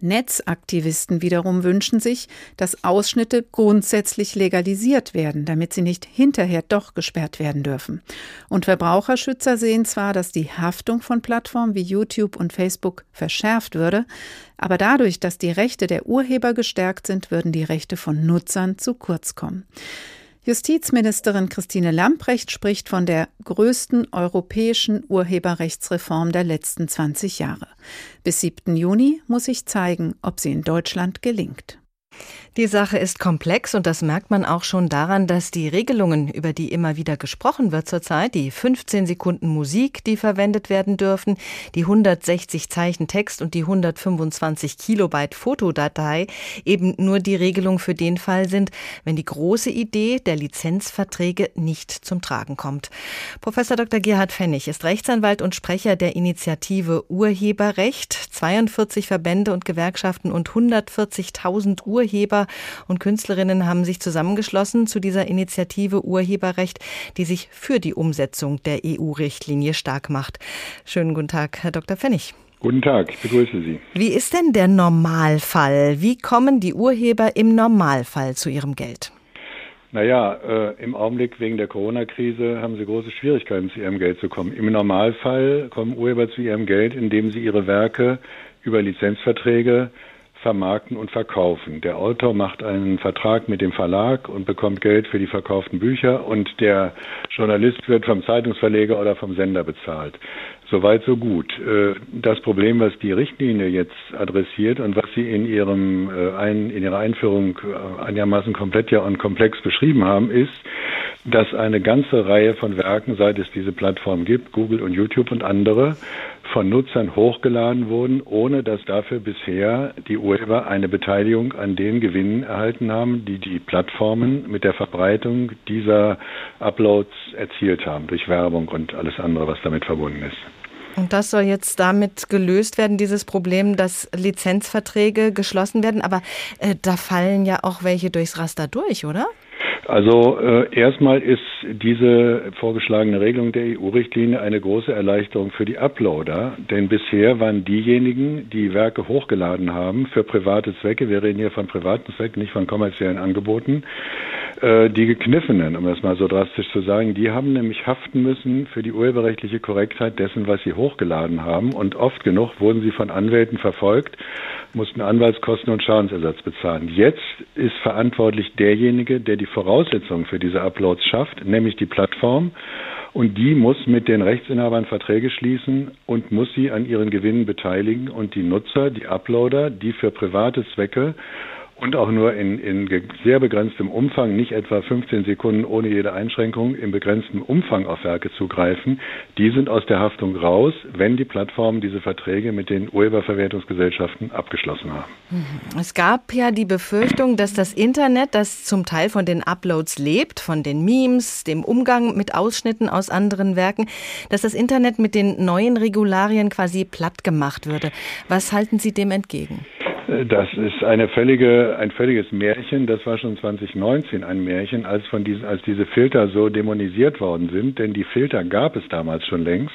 Netzaktivisten wiederum wünschen sich, dass Ausschnitte grundsätzlich legalisiert werden, damit sie nicht hinterher doch gesperrt werden dürfen. Und Verbraucherschützer sehen zwar, dass die Haftung von Plattformen wie YouTube und Facebook verschärft würde, aber dadurch, dass die Rechte der Urheber gestärkt sind, würden die Rechte von Nutzern zu kurz kommen. Justizministerin Christine Lamprecht spricht von der größten europäischen Urheberrechtsreform der letzten 20 Jahre. Bis 7. Juni muss sich zeigen, ob sie in Deutschland gelingt. Die Sache ist komplex und das merkt man auch schon daran, dass die Regelungen, über die immer wieder gesprochen wird zurzeit, die 15 Sekunden Musik, die verwendet werden dürfen, die 160 Zeichen Text und die 125 Kilobyte Fotodatei eben nur die Regelung für den Fall sind, wenn die große Idee der Lizenzverträge nicht zum Tragen kommt. Professor Dr. Gerhard Pfennig ist Rechtsanwalt und Sprecher der Initiative Urheberrecht. 42 Verbände und Gewerkschaften und 140.000 Urheber und Künstlerinnen haben sich zusammengeschlossen zu dieser Initiative Urheberrecht, die sich für die Umsetzung der EU-Richtlinie stark macht. Schönen guten Tag, Herr Dr. Pfennig. Guten Tag, ich begrüße Sie. Wie ist denn der Normalfall? Wie kommen die Urheber im Normalfall zu ihrem Geld? Naja, äh, im Augenblick wegen der Corona-Krise haben sie große Schwierigkeiten, zu ihrem Geld zu kommen. Im Normalfall kommen Urheber zu ihrem Geld, indem sie ihre Werke über Lizenzverträge vermarkten und verkaufen. Der Autor macht einen Vertrag mit dem Verlag und bekommt Geld für die verkauften Bücher und der Journalist wird vom Zeitungsverleger oder vom Sender bezahlt. Soweit, so gut. Äh, das Problem, was die Richtlinie jetzt adressiert und was Sie in, Ihrem, äh, in Ihrer Einführung äh, einigermaßen komplett ja und komplex beschrieben haben, ist, dass eine ganze Reihe von Werken, seit es diese Plattform gibt, Google und YouTube und andere, von Nutzern hochgeladen wurden, ohne dass dafür bisher die Urheber eine Beteiligung an den Gewinnen erhalten haben, die die Plattformen mit der Verbreitung dieser Uploads erzielt haben, durch Werbung und alles andere, was damit verbunden ist. Und das soll jetzt damit gelöst werden, dieses Problem, dass Lizenzverträge geschlossen werden. Aber äh, da fallen ja auch welche durchs Raster durch, oder? Also äh, erstmal ist diese vorgeschlagene Regelung der EU-Richtlinie eine große Erleichterung für die Uploader, denn bisher waren diejenigen, die Werke hochgeladen haben für private Zwecke, wir reden hier von privaten Zwecken, nicht von kommerziellen Angeboten, äh, die Gekniffenen, um das mal so drastisch zu sagen, die haben nämlich haften müssen für die urheberrechtliche Korrektheit dessen, was sie hochgeladen haben und oft genug wurden sie von Anwälten verfolgt, mussten Anwaltskosten und Schadensersatz bezahlen. Jetzt ist verantwortlich derjenige, der die Voraussetzungen für diese Uploads schafft, nämlich die Plattform. Und die muss mit den Rechtsinhabern Verträge schließen und muss sie an ihren Gewinnen beteiligen. Und die Nutzer, die Uploader, die für private Zwecke und auch nur in, in sehr begrenztem Umfang, nicht etwa 15 Sekunden ohne jede Einschränkung, in begrenztem Umfang auf Werke zugreifen, die sind aus der Haftung raus, wenn die Plattformen diese Verträge mit den Urheberverwertungsgesellschaften abgeschlossen haben. Mhm. Es gab ja die Befürchtung, dass das Internet, das zum Teil von den Uploads lebt, von den Memes, dem Umgang mit Ausschnitten aus anderen Werken, dass das Internet mit den neuen Regularien quasi platt gemacht würde. Was halten Sie dem entgegen? Das ist eine völlige, ein völliges Märchen. Das war schon 2019 ein Märchen, als von diesen, als diese Filter so dämonisiert worden sind. Denn die Filter gab es damals schon längst.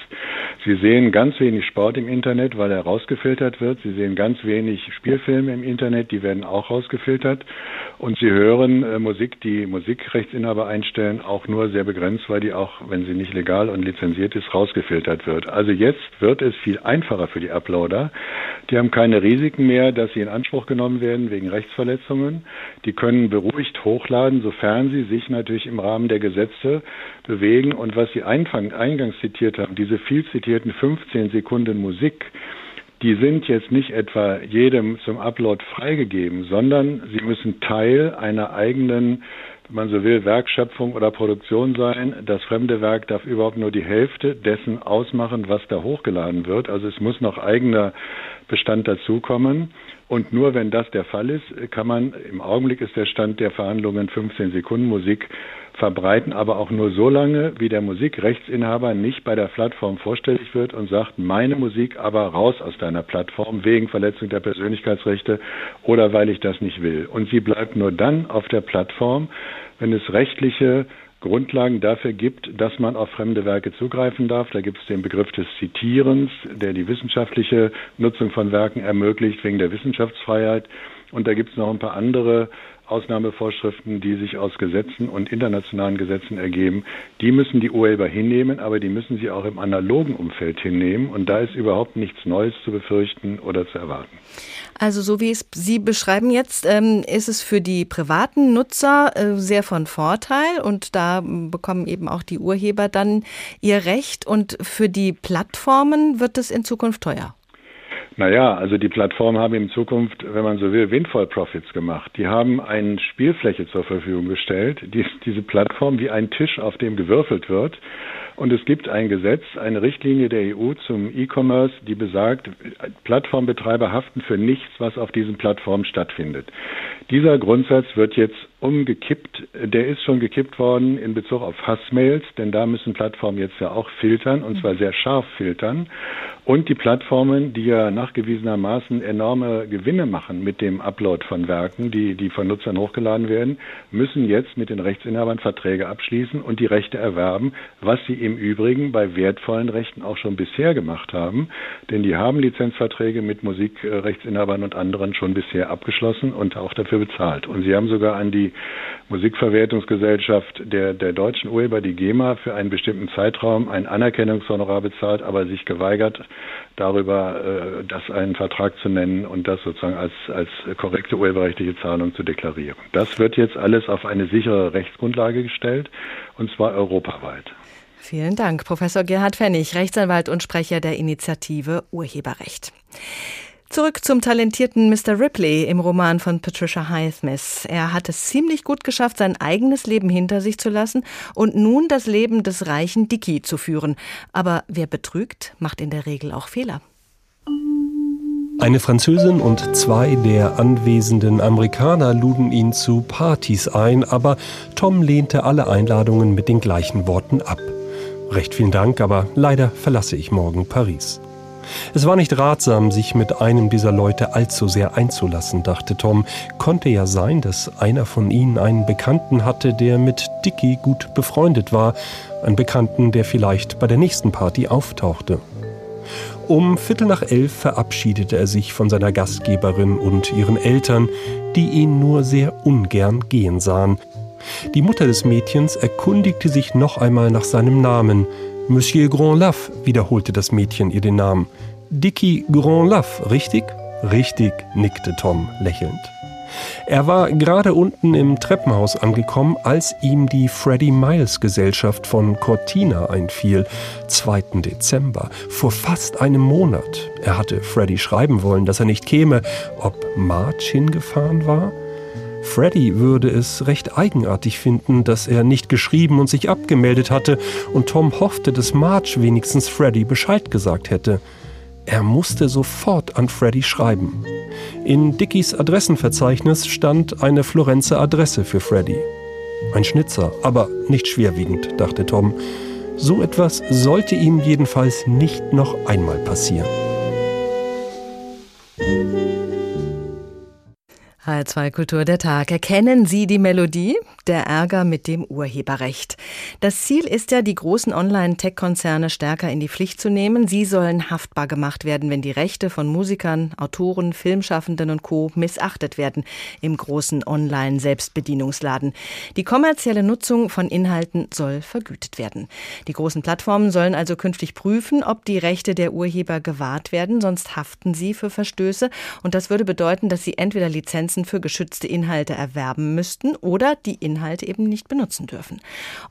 Sie sehen ganz wenig Sport im Internet, weil er rausgefiltert wird. Sie sehen ganz wenig Spielfilme im Internet, die werden auch rausgefiltert. Und Sie hören äh, Musik, die Musikrechtsinhaber einstellen, auch nur sehr begrenzt, weil die auch, wenn sie nicht legal und lizenziert ist, rausgefiltert wird. Also jetzt wird es viel einfacher für die Uploader. Die haben keine Risiken mehr, dass sie in Anspruch genommen werden wegen Rechtsverletzungen. Die können beruhigt hochladen, sofern sie sich natürlich im Rahmen der Gesetze bewegen. Und was Sie eingangs zitiert haben, diese viel zitierten 15 Sekunden Musik, die sind jetzt nicht etwa jedem zum Upload freigegeben, sondern sie müssen Teil einer eigenen wenn man so will, Werkschöpfung oder Produktion sein. Das fremde Werk darf überhaupt nur die Hälfte dessen ausmachen, was da hochgeladen wird. Also es muss noch eigener Bestand dazukommen. Und nur wenn das der Fall ist, kann man, im Augenblick ist der Stand der Verhandlungen 15 Sekunden Musik verbreiten, aber auch nur so lange, wie der Musikrechtsinhaber nicht bei der Plattform vorstellig wird und sagt, meine Musik aber raus aus deiner Plattform wegen Verletzung der Persönlichkeitsrechte oder weil ich das nicht will. Und sie bleibt nur dann auf der Plattform, wenn es rechtliche Grundlagen dafür gibt, dass man auf fremde Werke zugreifen darf. Da gibt es den Begriff des Zitierens, der die wissenschaftliche Nutzung von Werken ermöglicht wegen der Wissenschaftsfreiheit. Und da gibt es noch ein paar andere Ausnahmevorschriften, die sich aus Gesetzen und internationalen Gesetzen ergeben, die müssen die Urheber hinnehmen, aber die müssen sie auch im analogen Umfeld hinnehmen. Und da ist überhaupt nichts Neues zu befürchten oder zu erwarten. Also so wie es Sie beschreiben jetzt, ähm, ist es für die privaten Nutzer äh, sehr von Vorteil und da bekommen eben auch die Urheber dann ihr Recht und für die Plattformen wird es in Zukunft teuer. Naja, also die Plattformen haben in Zukunft, wenn man so will, Windfall Profits gemacht. Die haben eine Spielfläche zur Verfügung gestellt, die, diese Plattform wie ein Tisch, auf dem gewürfelt wird. Und es gibt ein Gesetz, eine Richtlinie der EU zum E-Commerce, die besagt, Plattformbetreiber haften für nichts, was auf diesen Plattformen stattfindet. Dieser Grundsatz wird jetzt umgekippt. Der ist schon gekippt worden in Bezug auf Hassmails, denn da müssen Plattformen jetzt ja auch filtern und zwar sehr scharf filtern. Und die Plattformen, die ja nachgewiesenermaßen enorme Gewinne machen mit dem Upload von Werken, die, die von Nutzern hochgeladen werden, müssen jetzt mit den Rechtsinhabern Verträge abschließen und die Rechte erwerben, was sie im Übrigen bei wertvollen Rechten auch schon bisher gemacht haben. Denn die haben Lizenzverträge mit Musikrechtsinhabern und anderen schon bisher abgeschlossen und auch dafür bezahlt. Und sie haben sogar an die Musikverwertungsgesellschaft der, der deutschen Urheber, die GEMA, für einen bestimmten Zeitraum ein Anerkennungshonorar bezahlt, aber sich geweigert, darüber äh, das einen Vertrag zu nennen und das sozusagen als, als korrekte urheberrechtliche Zahlung zu deklarieren. Das wird jetzt alles auf eine sichere Rechtsgrundlage gestellt, und zwar europaweit. Vielen Dank, Professor Gerhard Pfennig, Rechtsanwalt und Sprecher der Initiative Urheberrecht. Zurück zum talentierten Mr. Ripley im Roman von Patricia Highsmith. Er hat es ziemlich gut geschafft, sein eigenes Leben hinter sich zu lassen und nun das Leben des reichen Dicky zu führen. Aber wer betrügt, macht in der Regel auch Fehler. Eine Französin und zwei der anwesenden Amerikaner luden ihn zu Partys ein, aber Tom lehnte alle Einladungen mit den gleichen Worten ab. Recht vielen Dank, aber leider verlasse ich morgen Paris. Es war nicht ratsam, sich mit einem dieser Leute allzu sehr einzulassen, dachte Tom. Konnte ja sein, dass einer von ihnen einen Bekannten hatte, der mit Dicky gut befreundet war, einen Bekannten, der vielleicht bei der nächsten Party auftauchte. Um Viertel nach elf verabschiedete er sich von seiner Gastgeberin und ihren Eltern, die ihn nur sehr ungern gehen sahen. Die Mutter des Mädchens erkundigte sich noch einmal nach seinem Namen, Monsieur Grandlaf, wiederholte das Mädchen ihr den Namen. Dicky Grandlaf, richtig? Richtig, nickte Tom lächelnd. Er war gerade unten im Treppenhaus angekommen, als ihm die Freddie Miles Gesellschaft von Cortina einfiel. 2. Dezember, vor fast einem Monat. Er hatte Freddie schreiben wollen, dass er nicht käme. Ob Marge hingefahren war? Freddy würde es recht eigenartig finden, dass er nicht geschrieben und sich abgemeldet hatte, und Tom hoffte, dass Marge wenigstens Freddy Bescheid gesagt hätte. Er musste sofort an Freddy schreiben. In Dickies Adressenverzeichnis stand eine Florenzer Adresse für Freddy. Ein Schnitzer, aber nicht schwerwiegend, dachte Tom. So etwas sollte ihm jedenfalls nicht noch einmal passieren. HR2 Kultur der Tag. Erkennen Sie die Melodie? Der Ärger mit dem Urheberrecht. Das Ziel ist ja, die großen Online-Tech-Konzerne stärker in die Pflicht zu nehmen. Sie sollen haftbar gemacht werden, wenn die Rechte von Musikern, Autoren, Filmschaffenden und Co. missachtet werden im großen Online-Selbstbedienungsladen. Die kommerzielle Nutzung von Inhalten soll vergütet werden. Die großen Plattformen sollen also künftig prüfen, ob die Rechte der Urheber gewahrt werden, sonst haften sie für Verstöße. Und das würde bedeuten, dass sie entweder Lizenzen für geschützte Inhalte erwerben müssten oder die Inhalte eben nicht benutzen dürfen.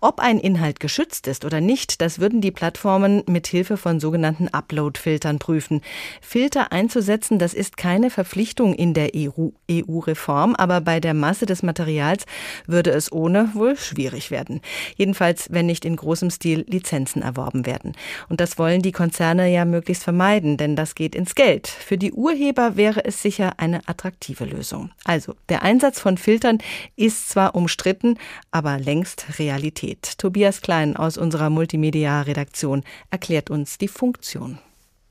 Ob ein Inhalt geschützt ist oder nicht, das würden die Plattformen mit Hilfe von sogenannten Upload-Filtern prüfen. Filter einzusetzen, das ist keine Verpflichtung in der EU-Reform, e aber bei der Masse des Materials würde es ohne wohl schwierig werden. Jedenfalls, wenn nicht in großem Stil Lizenzen erworben werden. Und das wollen die Konzerne ja möglichst vermeiden, denn das geht ins Geld. Für die Urheber wäre es sicher eine attraktive Lösung. Also, der Einsatz von Filtern ist zwar umstritten, aber längst Realität. Tobias Klein aus unserer Multimedia-Redaktion erklärt uns die Funktion.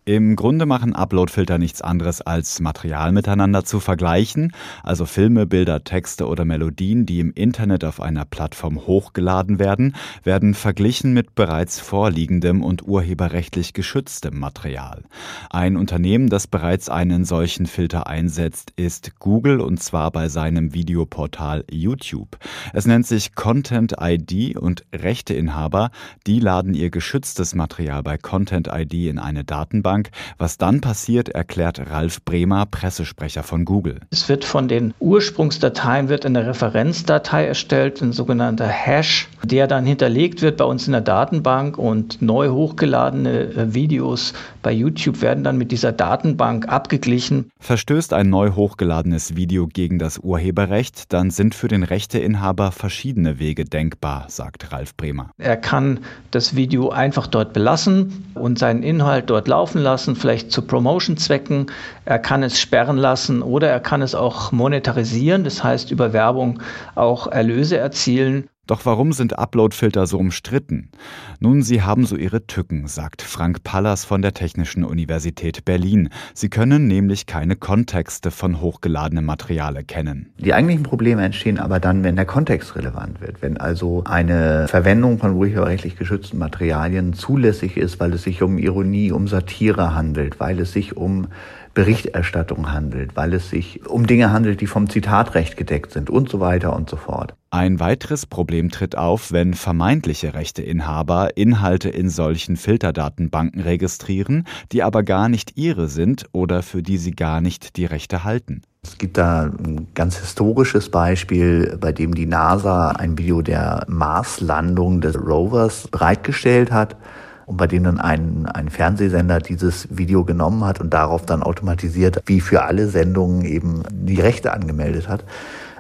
Im Grunde machen Uploadfilter nichts anderes als Material miteinander zu vergleichen, also Filme, Bilder, Texte oder Melodien, die im Internet auf einer Plattform hochgeladen werden, werden verglichen mit bereits vorliegendem und urheberrechtlich geschütztem Material. Ein Unternehmen, das bereits einen solchen Filter einsetzt, ist Google und zwar bei seinem Videoportal YouTube. Es nennt sich Content ID und Rechteinhaber, die laden ihr geschütztes Material bei Content ID in eine Datenbank Datenbank. Was dann passiert, erklärt Ralf Bremer, Pressesprecher von Google. Es wird von den Ursprungsdateien wird eine Referenzdatei erstellt, ein sogenannter Hash, der dann hinterlegt wird bei uns in der Datenbank und neu hochgeladene äh, Videos bei YouTube werden dann mit dieser Datenbank abgeglichen. Verstößt ein neu hochgeladenes Video gegen das Urheberrecht, dann sind für den Rechteinhaber verschiedene Wege denkbar, sagt Ralf Bremer. Er kann das Video einfach dort belassen und seinen Inhalt dort laufen lassen, vielleicht zu Promotion-Zwecken. Er kann es sperren lassen oder er kann es auch monetarisieren, das heißt über Werbung auch Erlöse erzielen. Doch warum sind Uploadfilter so umstritten? Nun, sie haben so ihre Tücken, sagt Frank Pallas von der Technischen Universität Berlin. Sie können nämlich keine Kontexte von hochgeladenem Material erkennen. Die eigentlichen Probleme entstehen aber dann, wenn der Kontext relevant wird. Wenn also eine Verwendung von urheberrechtlich geschützten Materialien zulässig ist, weil es sich um Ironie, um Satire handelt, weil es sich um Berichterstattung handelt, weil es sich um Dinge handelt, die vom Zitatrecht gedeckt sind und so weiter und so fort. Ein weiteres Problem tritt auf, wenn vermeintliche Rechteinhaber Inhalte in solchen Filterdatenbanken registrieren, die aber gar nicht ihre sind oder für die sie gar nicht die Rechte halten. Es gibt da ein ganz historisches Beispiel, bei dem die NASA ein Video der Marslandung des Rovers bereitgestellt hat und bei denen ein, ein Fernsehsender dieses Video genommen hat und darauf dann automatisiert, wie für alle Sendungen eben die Rechte angemeldet hat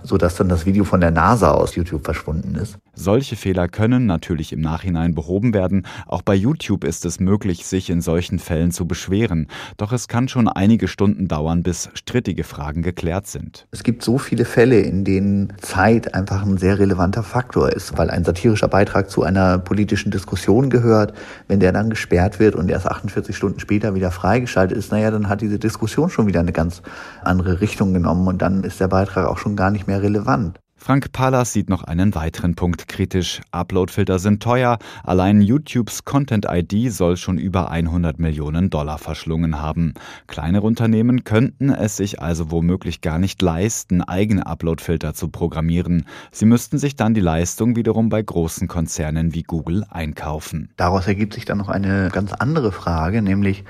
sodass dann das Video von der NASA aus YouTube verschwunden ist. Solche Fehler können natürlich im Nachhinein behoben werden. Auch bei YouTube ist es möglich, sich in solchen Fällen zu beschweren. Doch es kann schon einige Stunden dauern, bis strittige Fragen geklärt sind. Es gibt so viele Fälle, in denen Zeit einfach ein sehr relevanter Faktor ist, weil ein satirischer Beitrag zu einer politischen Diskussion gehört. Wenn der dann gesperrt wird und erst 48 Stunden später wieder freigeschaltet ist, naja, dann hat diese Diskussion schon wieder eine ganz andere Richtung genommen und dann ist der Beitrag auch schon gar nicht mehr mehr relevant. Frank Pallas sieht noch einen weiteren Punkt kritisch. Uploadfilter sind teuer. Allein YouTubes Content ID soll schon über 100 Millionen Dollar verschlungen haben. Kleinere Unternehmen könnten es sich also womöglich gar nicht leisten, eigene Uploadfilter zu programmieren. Sie müssten sich dann die Leistung wiederum bei großen Konzernen wie Google einkaufen. Daraus ergibt sich dann noch eine ganz andere Frage, nämlich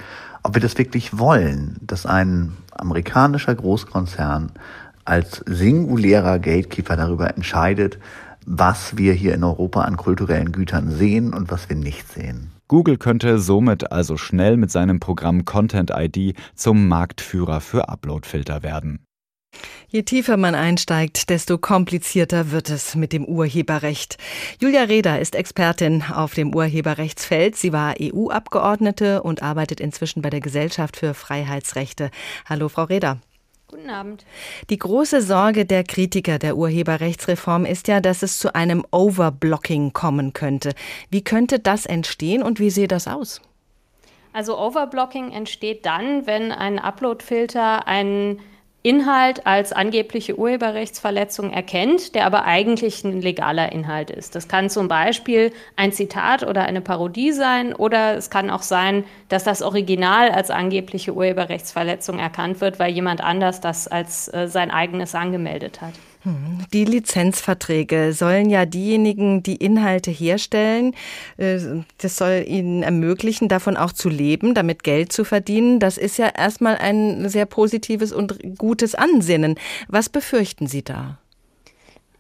ob wir das wirklich wollen, dass ein amerikanischer Großkonzern als singulärer Gatekeeper darüber entscheidet, was wir hier in Europa an kulturellen Gütern sehen und was wir nicht sehen. Google könnte somit also schnell mit seinem Programm Content ID zum Marktführer für Uploadfilter werden. Je tiefer man einsteigt, desto komplizierter wird es mit dem Urheberrecht. Julia Reda ist Expertin auf dem Urheberrechtsfeld. Sie war EU-Abgeordnete und arbeitet inzwischen bei der Gesellschaft für Freiheitsrechte. Hallo, Frau Reda. Guten Abend. Die große Sorge der Kritiker der Urheberrechtsreform ist ja, dass es zu einem Overblocking kommen könnte. Wie könnte das entstehen und wie sehe das aus? Also Overblocking entsteht dann, wenn ein Uploadfilter einen Inhalt als angebliche Urheberrechtsverletzung erkennt, der aber eigentlich ein legaler Inhalt ist. Das kann zum Beispiel ein Zitat oder eine Parodie sein oder es kann auch sein, dass das Original als angebliche Urheberrechtsverletzung erkannt wird, weil jemand anders das als äh, sein eigenes angemeldet hat. Die Lizenzverträge sollen ja diejenigen, die Inhalte herstellen, äh, das soll ihnen ermöglichen, davon auch zu leben, damit Geld zu verdienen. Das ist ja erstmal ein sehr positives und gutes Ansinnen. Was befürchten Sie da?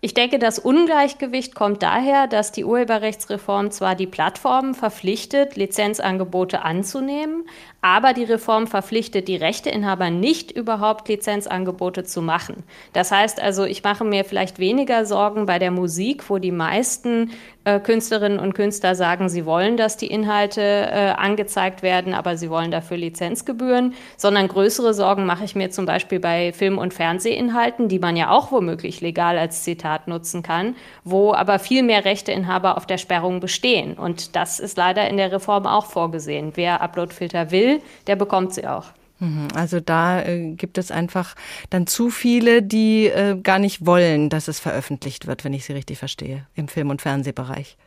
Ich denke, das Ungleichgewicht kommt daher, dass die Urheberrechtsreform zwar die Plattformen verpflichtet, Lizenzangebote anzunehmen, aber die Reform verpflichtet die Rechteinhaber nicht überhaupt Lizenzangebote zu machen. Das heißt also, ich mache mir vielleicht weniger Sorgen bei der Musik, wo die meisten äh, Künstlerinnen und Künstler sagen, sie wollen, dass die Inhalte äh, angezeigt werden, aber sie wollen dafür Lizenzgebühren, sondern größere Sorgen mache ich mir zum Beispiel bei Film- und Fernsehinhalten, die man ja auch womöglich legal als Zitat nutzen kann, wo aber viel mehr Rechteinhaber auf der Sperrung bestehen. Und das ist leider in der Reform auch vorgesehen. Wer Uploadfilter will, der bekommt sie auch. Mhm, also da äh, gibt es einfach dann zu viele, die äh, gar nicht wollen, dass es veröffentlicht wird, wenn ich Sie richtig verstehe, im Film- und Fernsehbereich.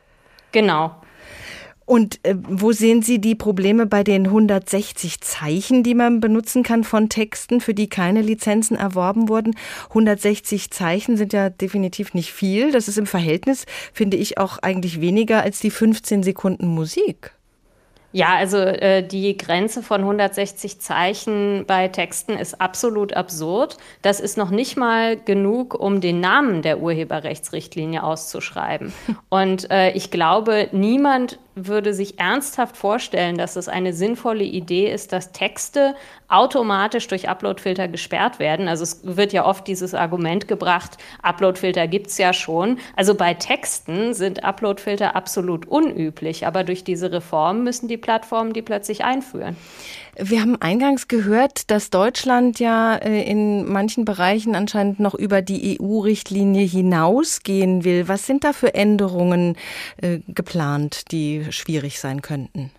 Genau. Und äh, wo sehen Sie die Probleme bei den 160 Zeichen, die man benutzen kann von Texten, für die keine Lizenzen erworben wurden? 160 Zeichen sind ja definitiv nicht viel. Das ist im Verhältnis, finde ich, auch eigentlich weniger als die 15 Sekunden Musik. Ja, also äh, die Grenze von 160 Zeichen bei Texten ist absolut absurd. Das ist noch nicht mal genug, um den Namen der Urheberrechtsrichtlinie auszuschreiben. Und äh, ich glaube, niemand würde sich ernsthaft vorstellen, dass es eine sinnvolle Idee ist, dass Texte automatisch durch Uploadfilter gesperrt werden. Also es wird ja oft dieses Argument gebracht, Uploadfilter gibt es ja schon. Also bei Texten sind Uploadfilter absolut unüblich, aber durch diese Reform müssen die Plattformen die plötzlich einführen. Wir haben eingangs gehört, dass Deutschland ja äh, in manchen Bereichen anscheinend noch über die EU-Richtlinie hinausgehen will. Was sind da für Änderungen äh, geplant, die schwierig sein könnten?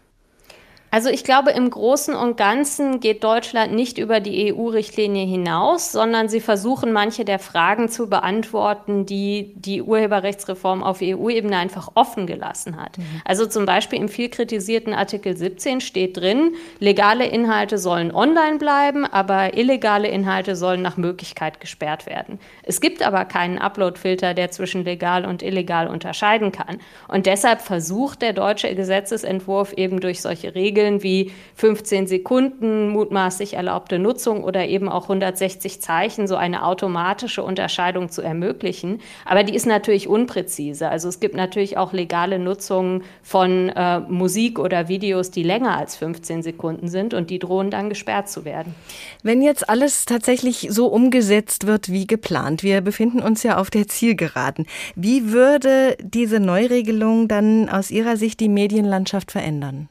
Also ich glaube, im Großen und Ganzen geht Deutschland nicht über die EU-Richtlinie hinaus, sondern sie versuchen manche der Fragen zu beantworten, die die Urheberrechtsreform auf EU-Ebene einfach offen gelassen hat. Mhm. Also zum Beispiel im viel kritisierten Artikel 17 steht drin, legale Inhalte sollen online bleiben, aber illegale Inhalte sollen nach Möglichkeit gesperrt werden. Es gibt aber keinen Upload-Filter, der zwischen legal und illegal unterscheiden kann. Und deshalb versucht der deutsche Gesetzesentwurf eben durch solche Regeln, Regeln wie 15 Sekunden mutmaßlich erlaubte Nutzung oder eben auch 160 Zeichen so eine automatische Unterscheidung zu ermöglichen. Aber die ist natürlich unpräzise. Also es gibt natürlich auch legale Nutzungen von äh, Musik oder Videos, die länger als 15 Sekunden sind und die drohen dann gesperrt zu werden. Wenn jetzt alles tatsächlich so umgesetzt wird wie geplant, wir befinden uns ja auf der Zielgeraden, wie würde diese Neuregelung dann aus Ihrer Sicht die Medienlandschaft verändern?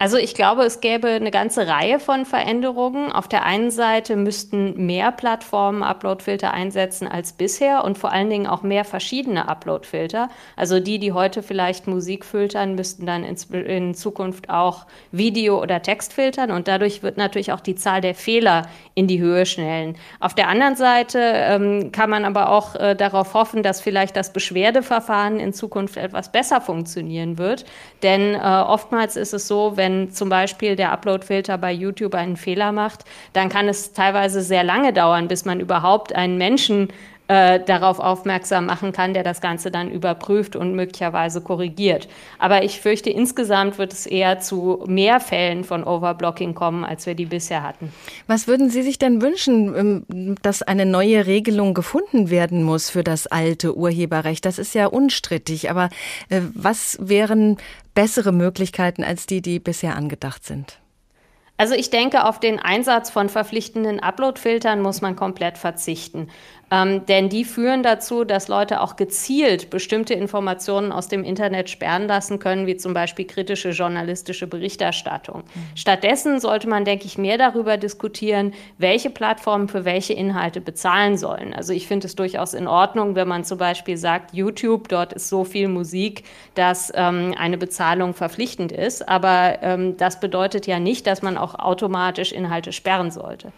Also ich glaube, es gäbe eine ganze Reihe von Veränderungen. Auf der einen Seite müssten mehr Plattformen Uploadfilter einsetzen als bisher und vor allen Dingen auch mehr verschiedene Uploadfilter. Also die, die heute vielleicht Musik filtern, müssten dann in, Zukunft auch Video- oder Text filtern und dadurch wird natürlich auch die Zahl der Fehler in die Höhe schnellen. Auf der anderen Seite ähm, kann man aber auch äh, darauf hoffen, dass vielleicht das Beschwerdeverfahren in Zukunft etwas besser funktionieren wird. Denn äh, oftmals ist es so, wenn wenn zum Beispiel der Uploadfilter bei YouTube einen Fehler macht, dann kann es teilweise sehr lange dauern, bis man überhaupt einen Menschen äh, darauf aufmerksam machen kann, der das Ganze dann überprüft und möglicherweise korrigiert. Aber ich fürchte, insgesamt wird es eher zu mehr Fällen von Overblocking kommen, als wir die bisher hatten. Was würden Sie sich denn wünschen, ähm, dass eine neue Regelung gefunden werden muss für das alte Urheberrecht? Das ist ja unstrittig, aber äh, was wären bessere Möglichkeiten als die, die bisher angedacht sind? Also ich denke, auf den Einsatz von verpflichtenden Uploadfiltern muss man komplett verzichten. Ähm, denn die führen dazu, dass Leute auch gezielt bestimmte Informationen aus dem Internet sperren lassen können, wie zum Beispiel kritische journalistische Berichterstattung. Mhm. Stattdessen sollte man, denke ich, mehr darüber diskutieren, welche Plattformen für welche Inhalte bezahlen sollen. Also ich finde es durchaus in Ordnung, wenn man zum Beispiel sagt, YouTube, dort ist so viel Musik, dass ähm, eine Bezahlung verpflichtend ist. Aber ähm, das bedeutet ja nicht, dass man auch automatisch Inhalte sperren sollte.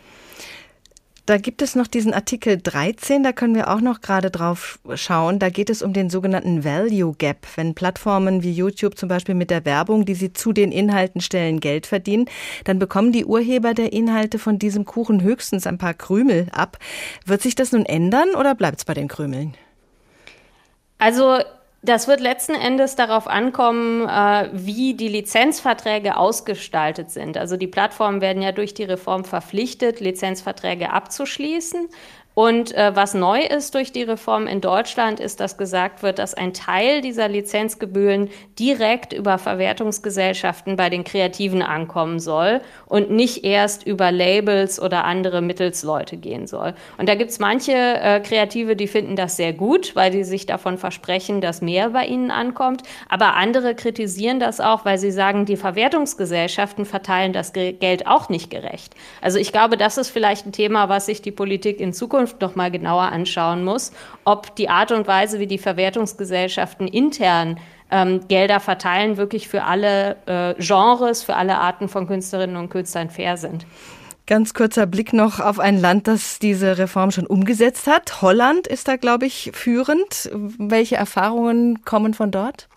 Da gibt es noch diesen Artikel 13, da können wir auch noch gerade drauf schauen. Da geht es um den sogenannten Value Gap. Wenn Plattformen wie YouTube zum Beispiel mit der Werbung, die sie zu den Inhalten stellen, Geld verdienen, dann bekommen die Urheber der Inhalte von diesem Kuchen höchstens ein paar Krümel ab. Wird sich das nun ändern oder bleibt es bei den Krümeln? Also das wird letzten Endes darauf ankommen, äh, wie die Lizenzverträge ausgestaltet sind. Also die Plattformen werden ja durch die Reform verpflichtet, Lizenzverträge abzuschließen. Und äh, was neu ist durch die Reform in Deutschland, ist, dass gesagt wird, dass ein Teil dieser Lizenzgebühren direkt über Verwertungsgesellschaften bei den Kreativen ankommen soll und nicht erst über Labels oder andere Mittelsleute gehen soll. Und da gibt es manche äh, Kreative, die finden das sehr gut, weil sie sich davon versprechen, dass mehr bei ihnen ankommt. Aber andere kritisieren das auch, weil sie sagen, die Verwertungsgesellschaften verteilen das Geld auch nicht gerecht. Also ich glaube, das ist vielleicht ein Thema, was sich die Politik in Zukunft Zukunft noch mal genauer anschauen muss, ob die Art und Weise, wie die Verwertungsgesellschaften intern ähm, Gelder verteilen, wirklich für alle äh, Genres, für alle Arten von Künstlerinnen und Künstlern fair sind. Ganz kurzer Blick noch auf ein Land, das diese Reform schon umgesetzt hat. Holland ist da, glaube ich, führend. Welche Erfahrungen kommen von dort?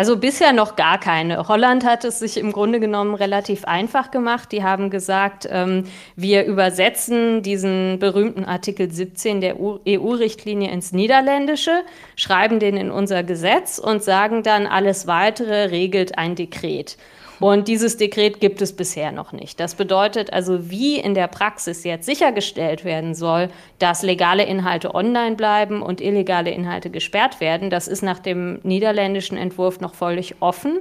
Also bisher noch gar keine. Holland hat es sich im Grunde genommen relativ einfach gemacht. Die haben gesagt, ähm, wir übersetzen diesen berühmten Artikel 17 der EU-Richtlinie ins Niederländische, schreiben den in unser Gesetz und sagen dann, alles weitere regelt ein Dekret. Und dieses Dekret gibt es bisher noch nicht. Das bedeutet also, wie in der Praxis jetzt sichergestellt werden soll, dass legale Inhalte online bleiben und illegale Inhalte gesperrt werden, das ist nach dem niederländischen Entwurf noch völlig offen.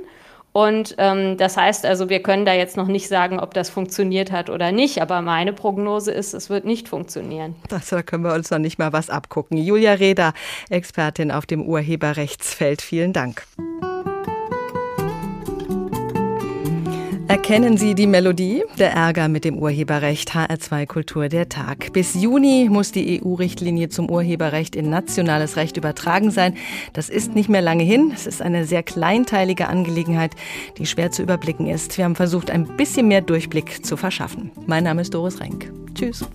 Und ähm, das heißt also, wir können da jetzt noch nicht sagen, ob das funktioniert hat oder nicht. Aber meine Prognose ist, es wird nicht funktionieren. Das, da können wir uns noch nicht mal was abgucken. Julia Reda, Expertin auf dem Urheberrechtsfeld. Vielen Dank. Erkennen Sie die Melodie? Der Ärger mit dem Urheberrecht HR2 Kultur der Tag. Bis Juni muss die EU-Richtlinie zum Urheberrecht in nationales Recht übertragen sein. Das ist nicht mehr lange hin. Es ist eine sehr kleinteilige Angelegenheit, die schwer zu überblicken ist. Wir haben versucht, ein bisschen mehr Durchblick zu verschaffen. Mein Name ist Doris Renk. Tschüss.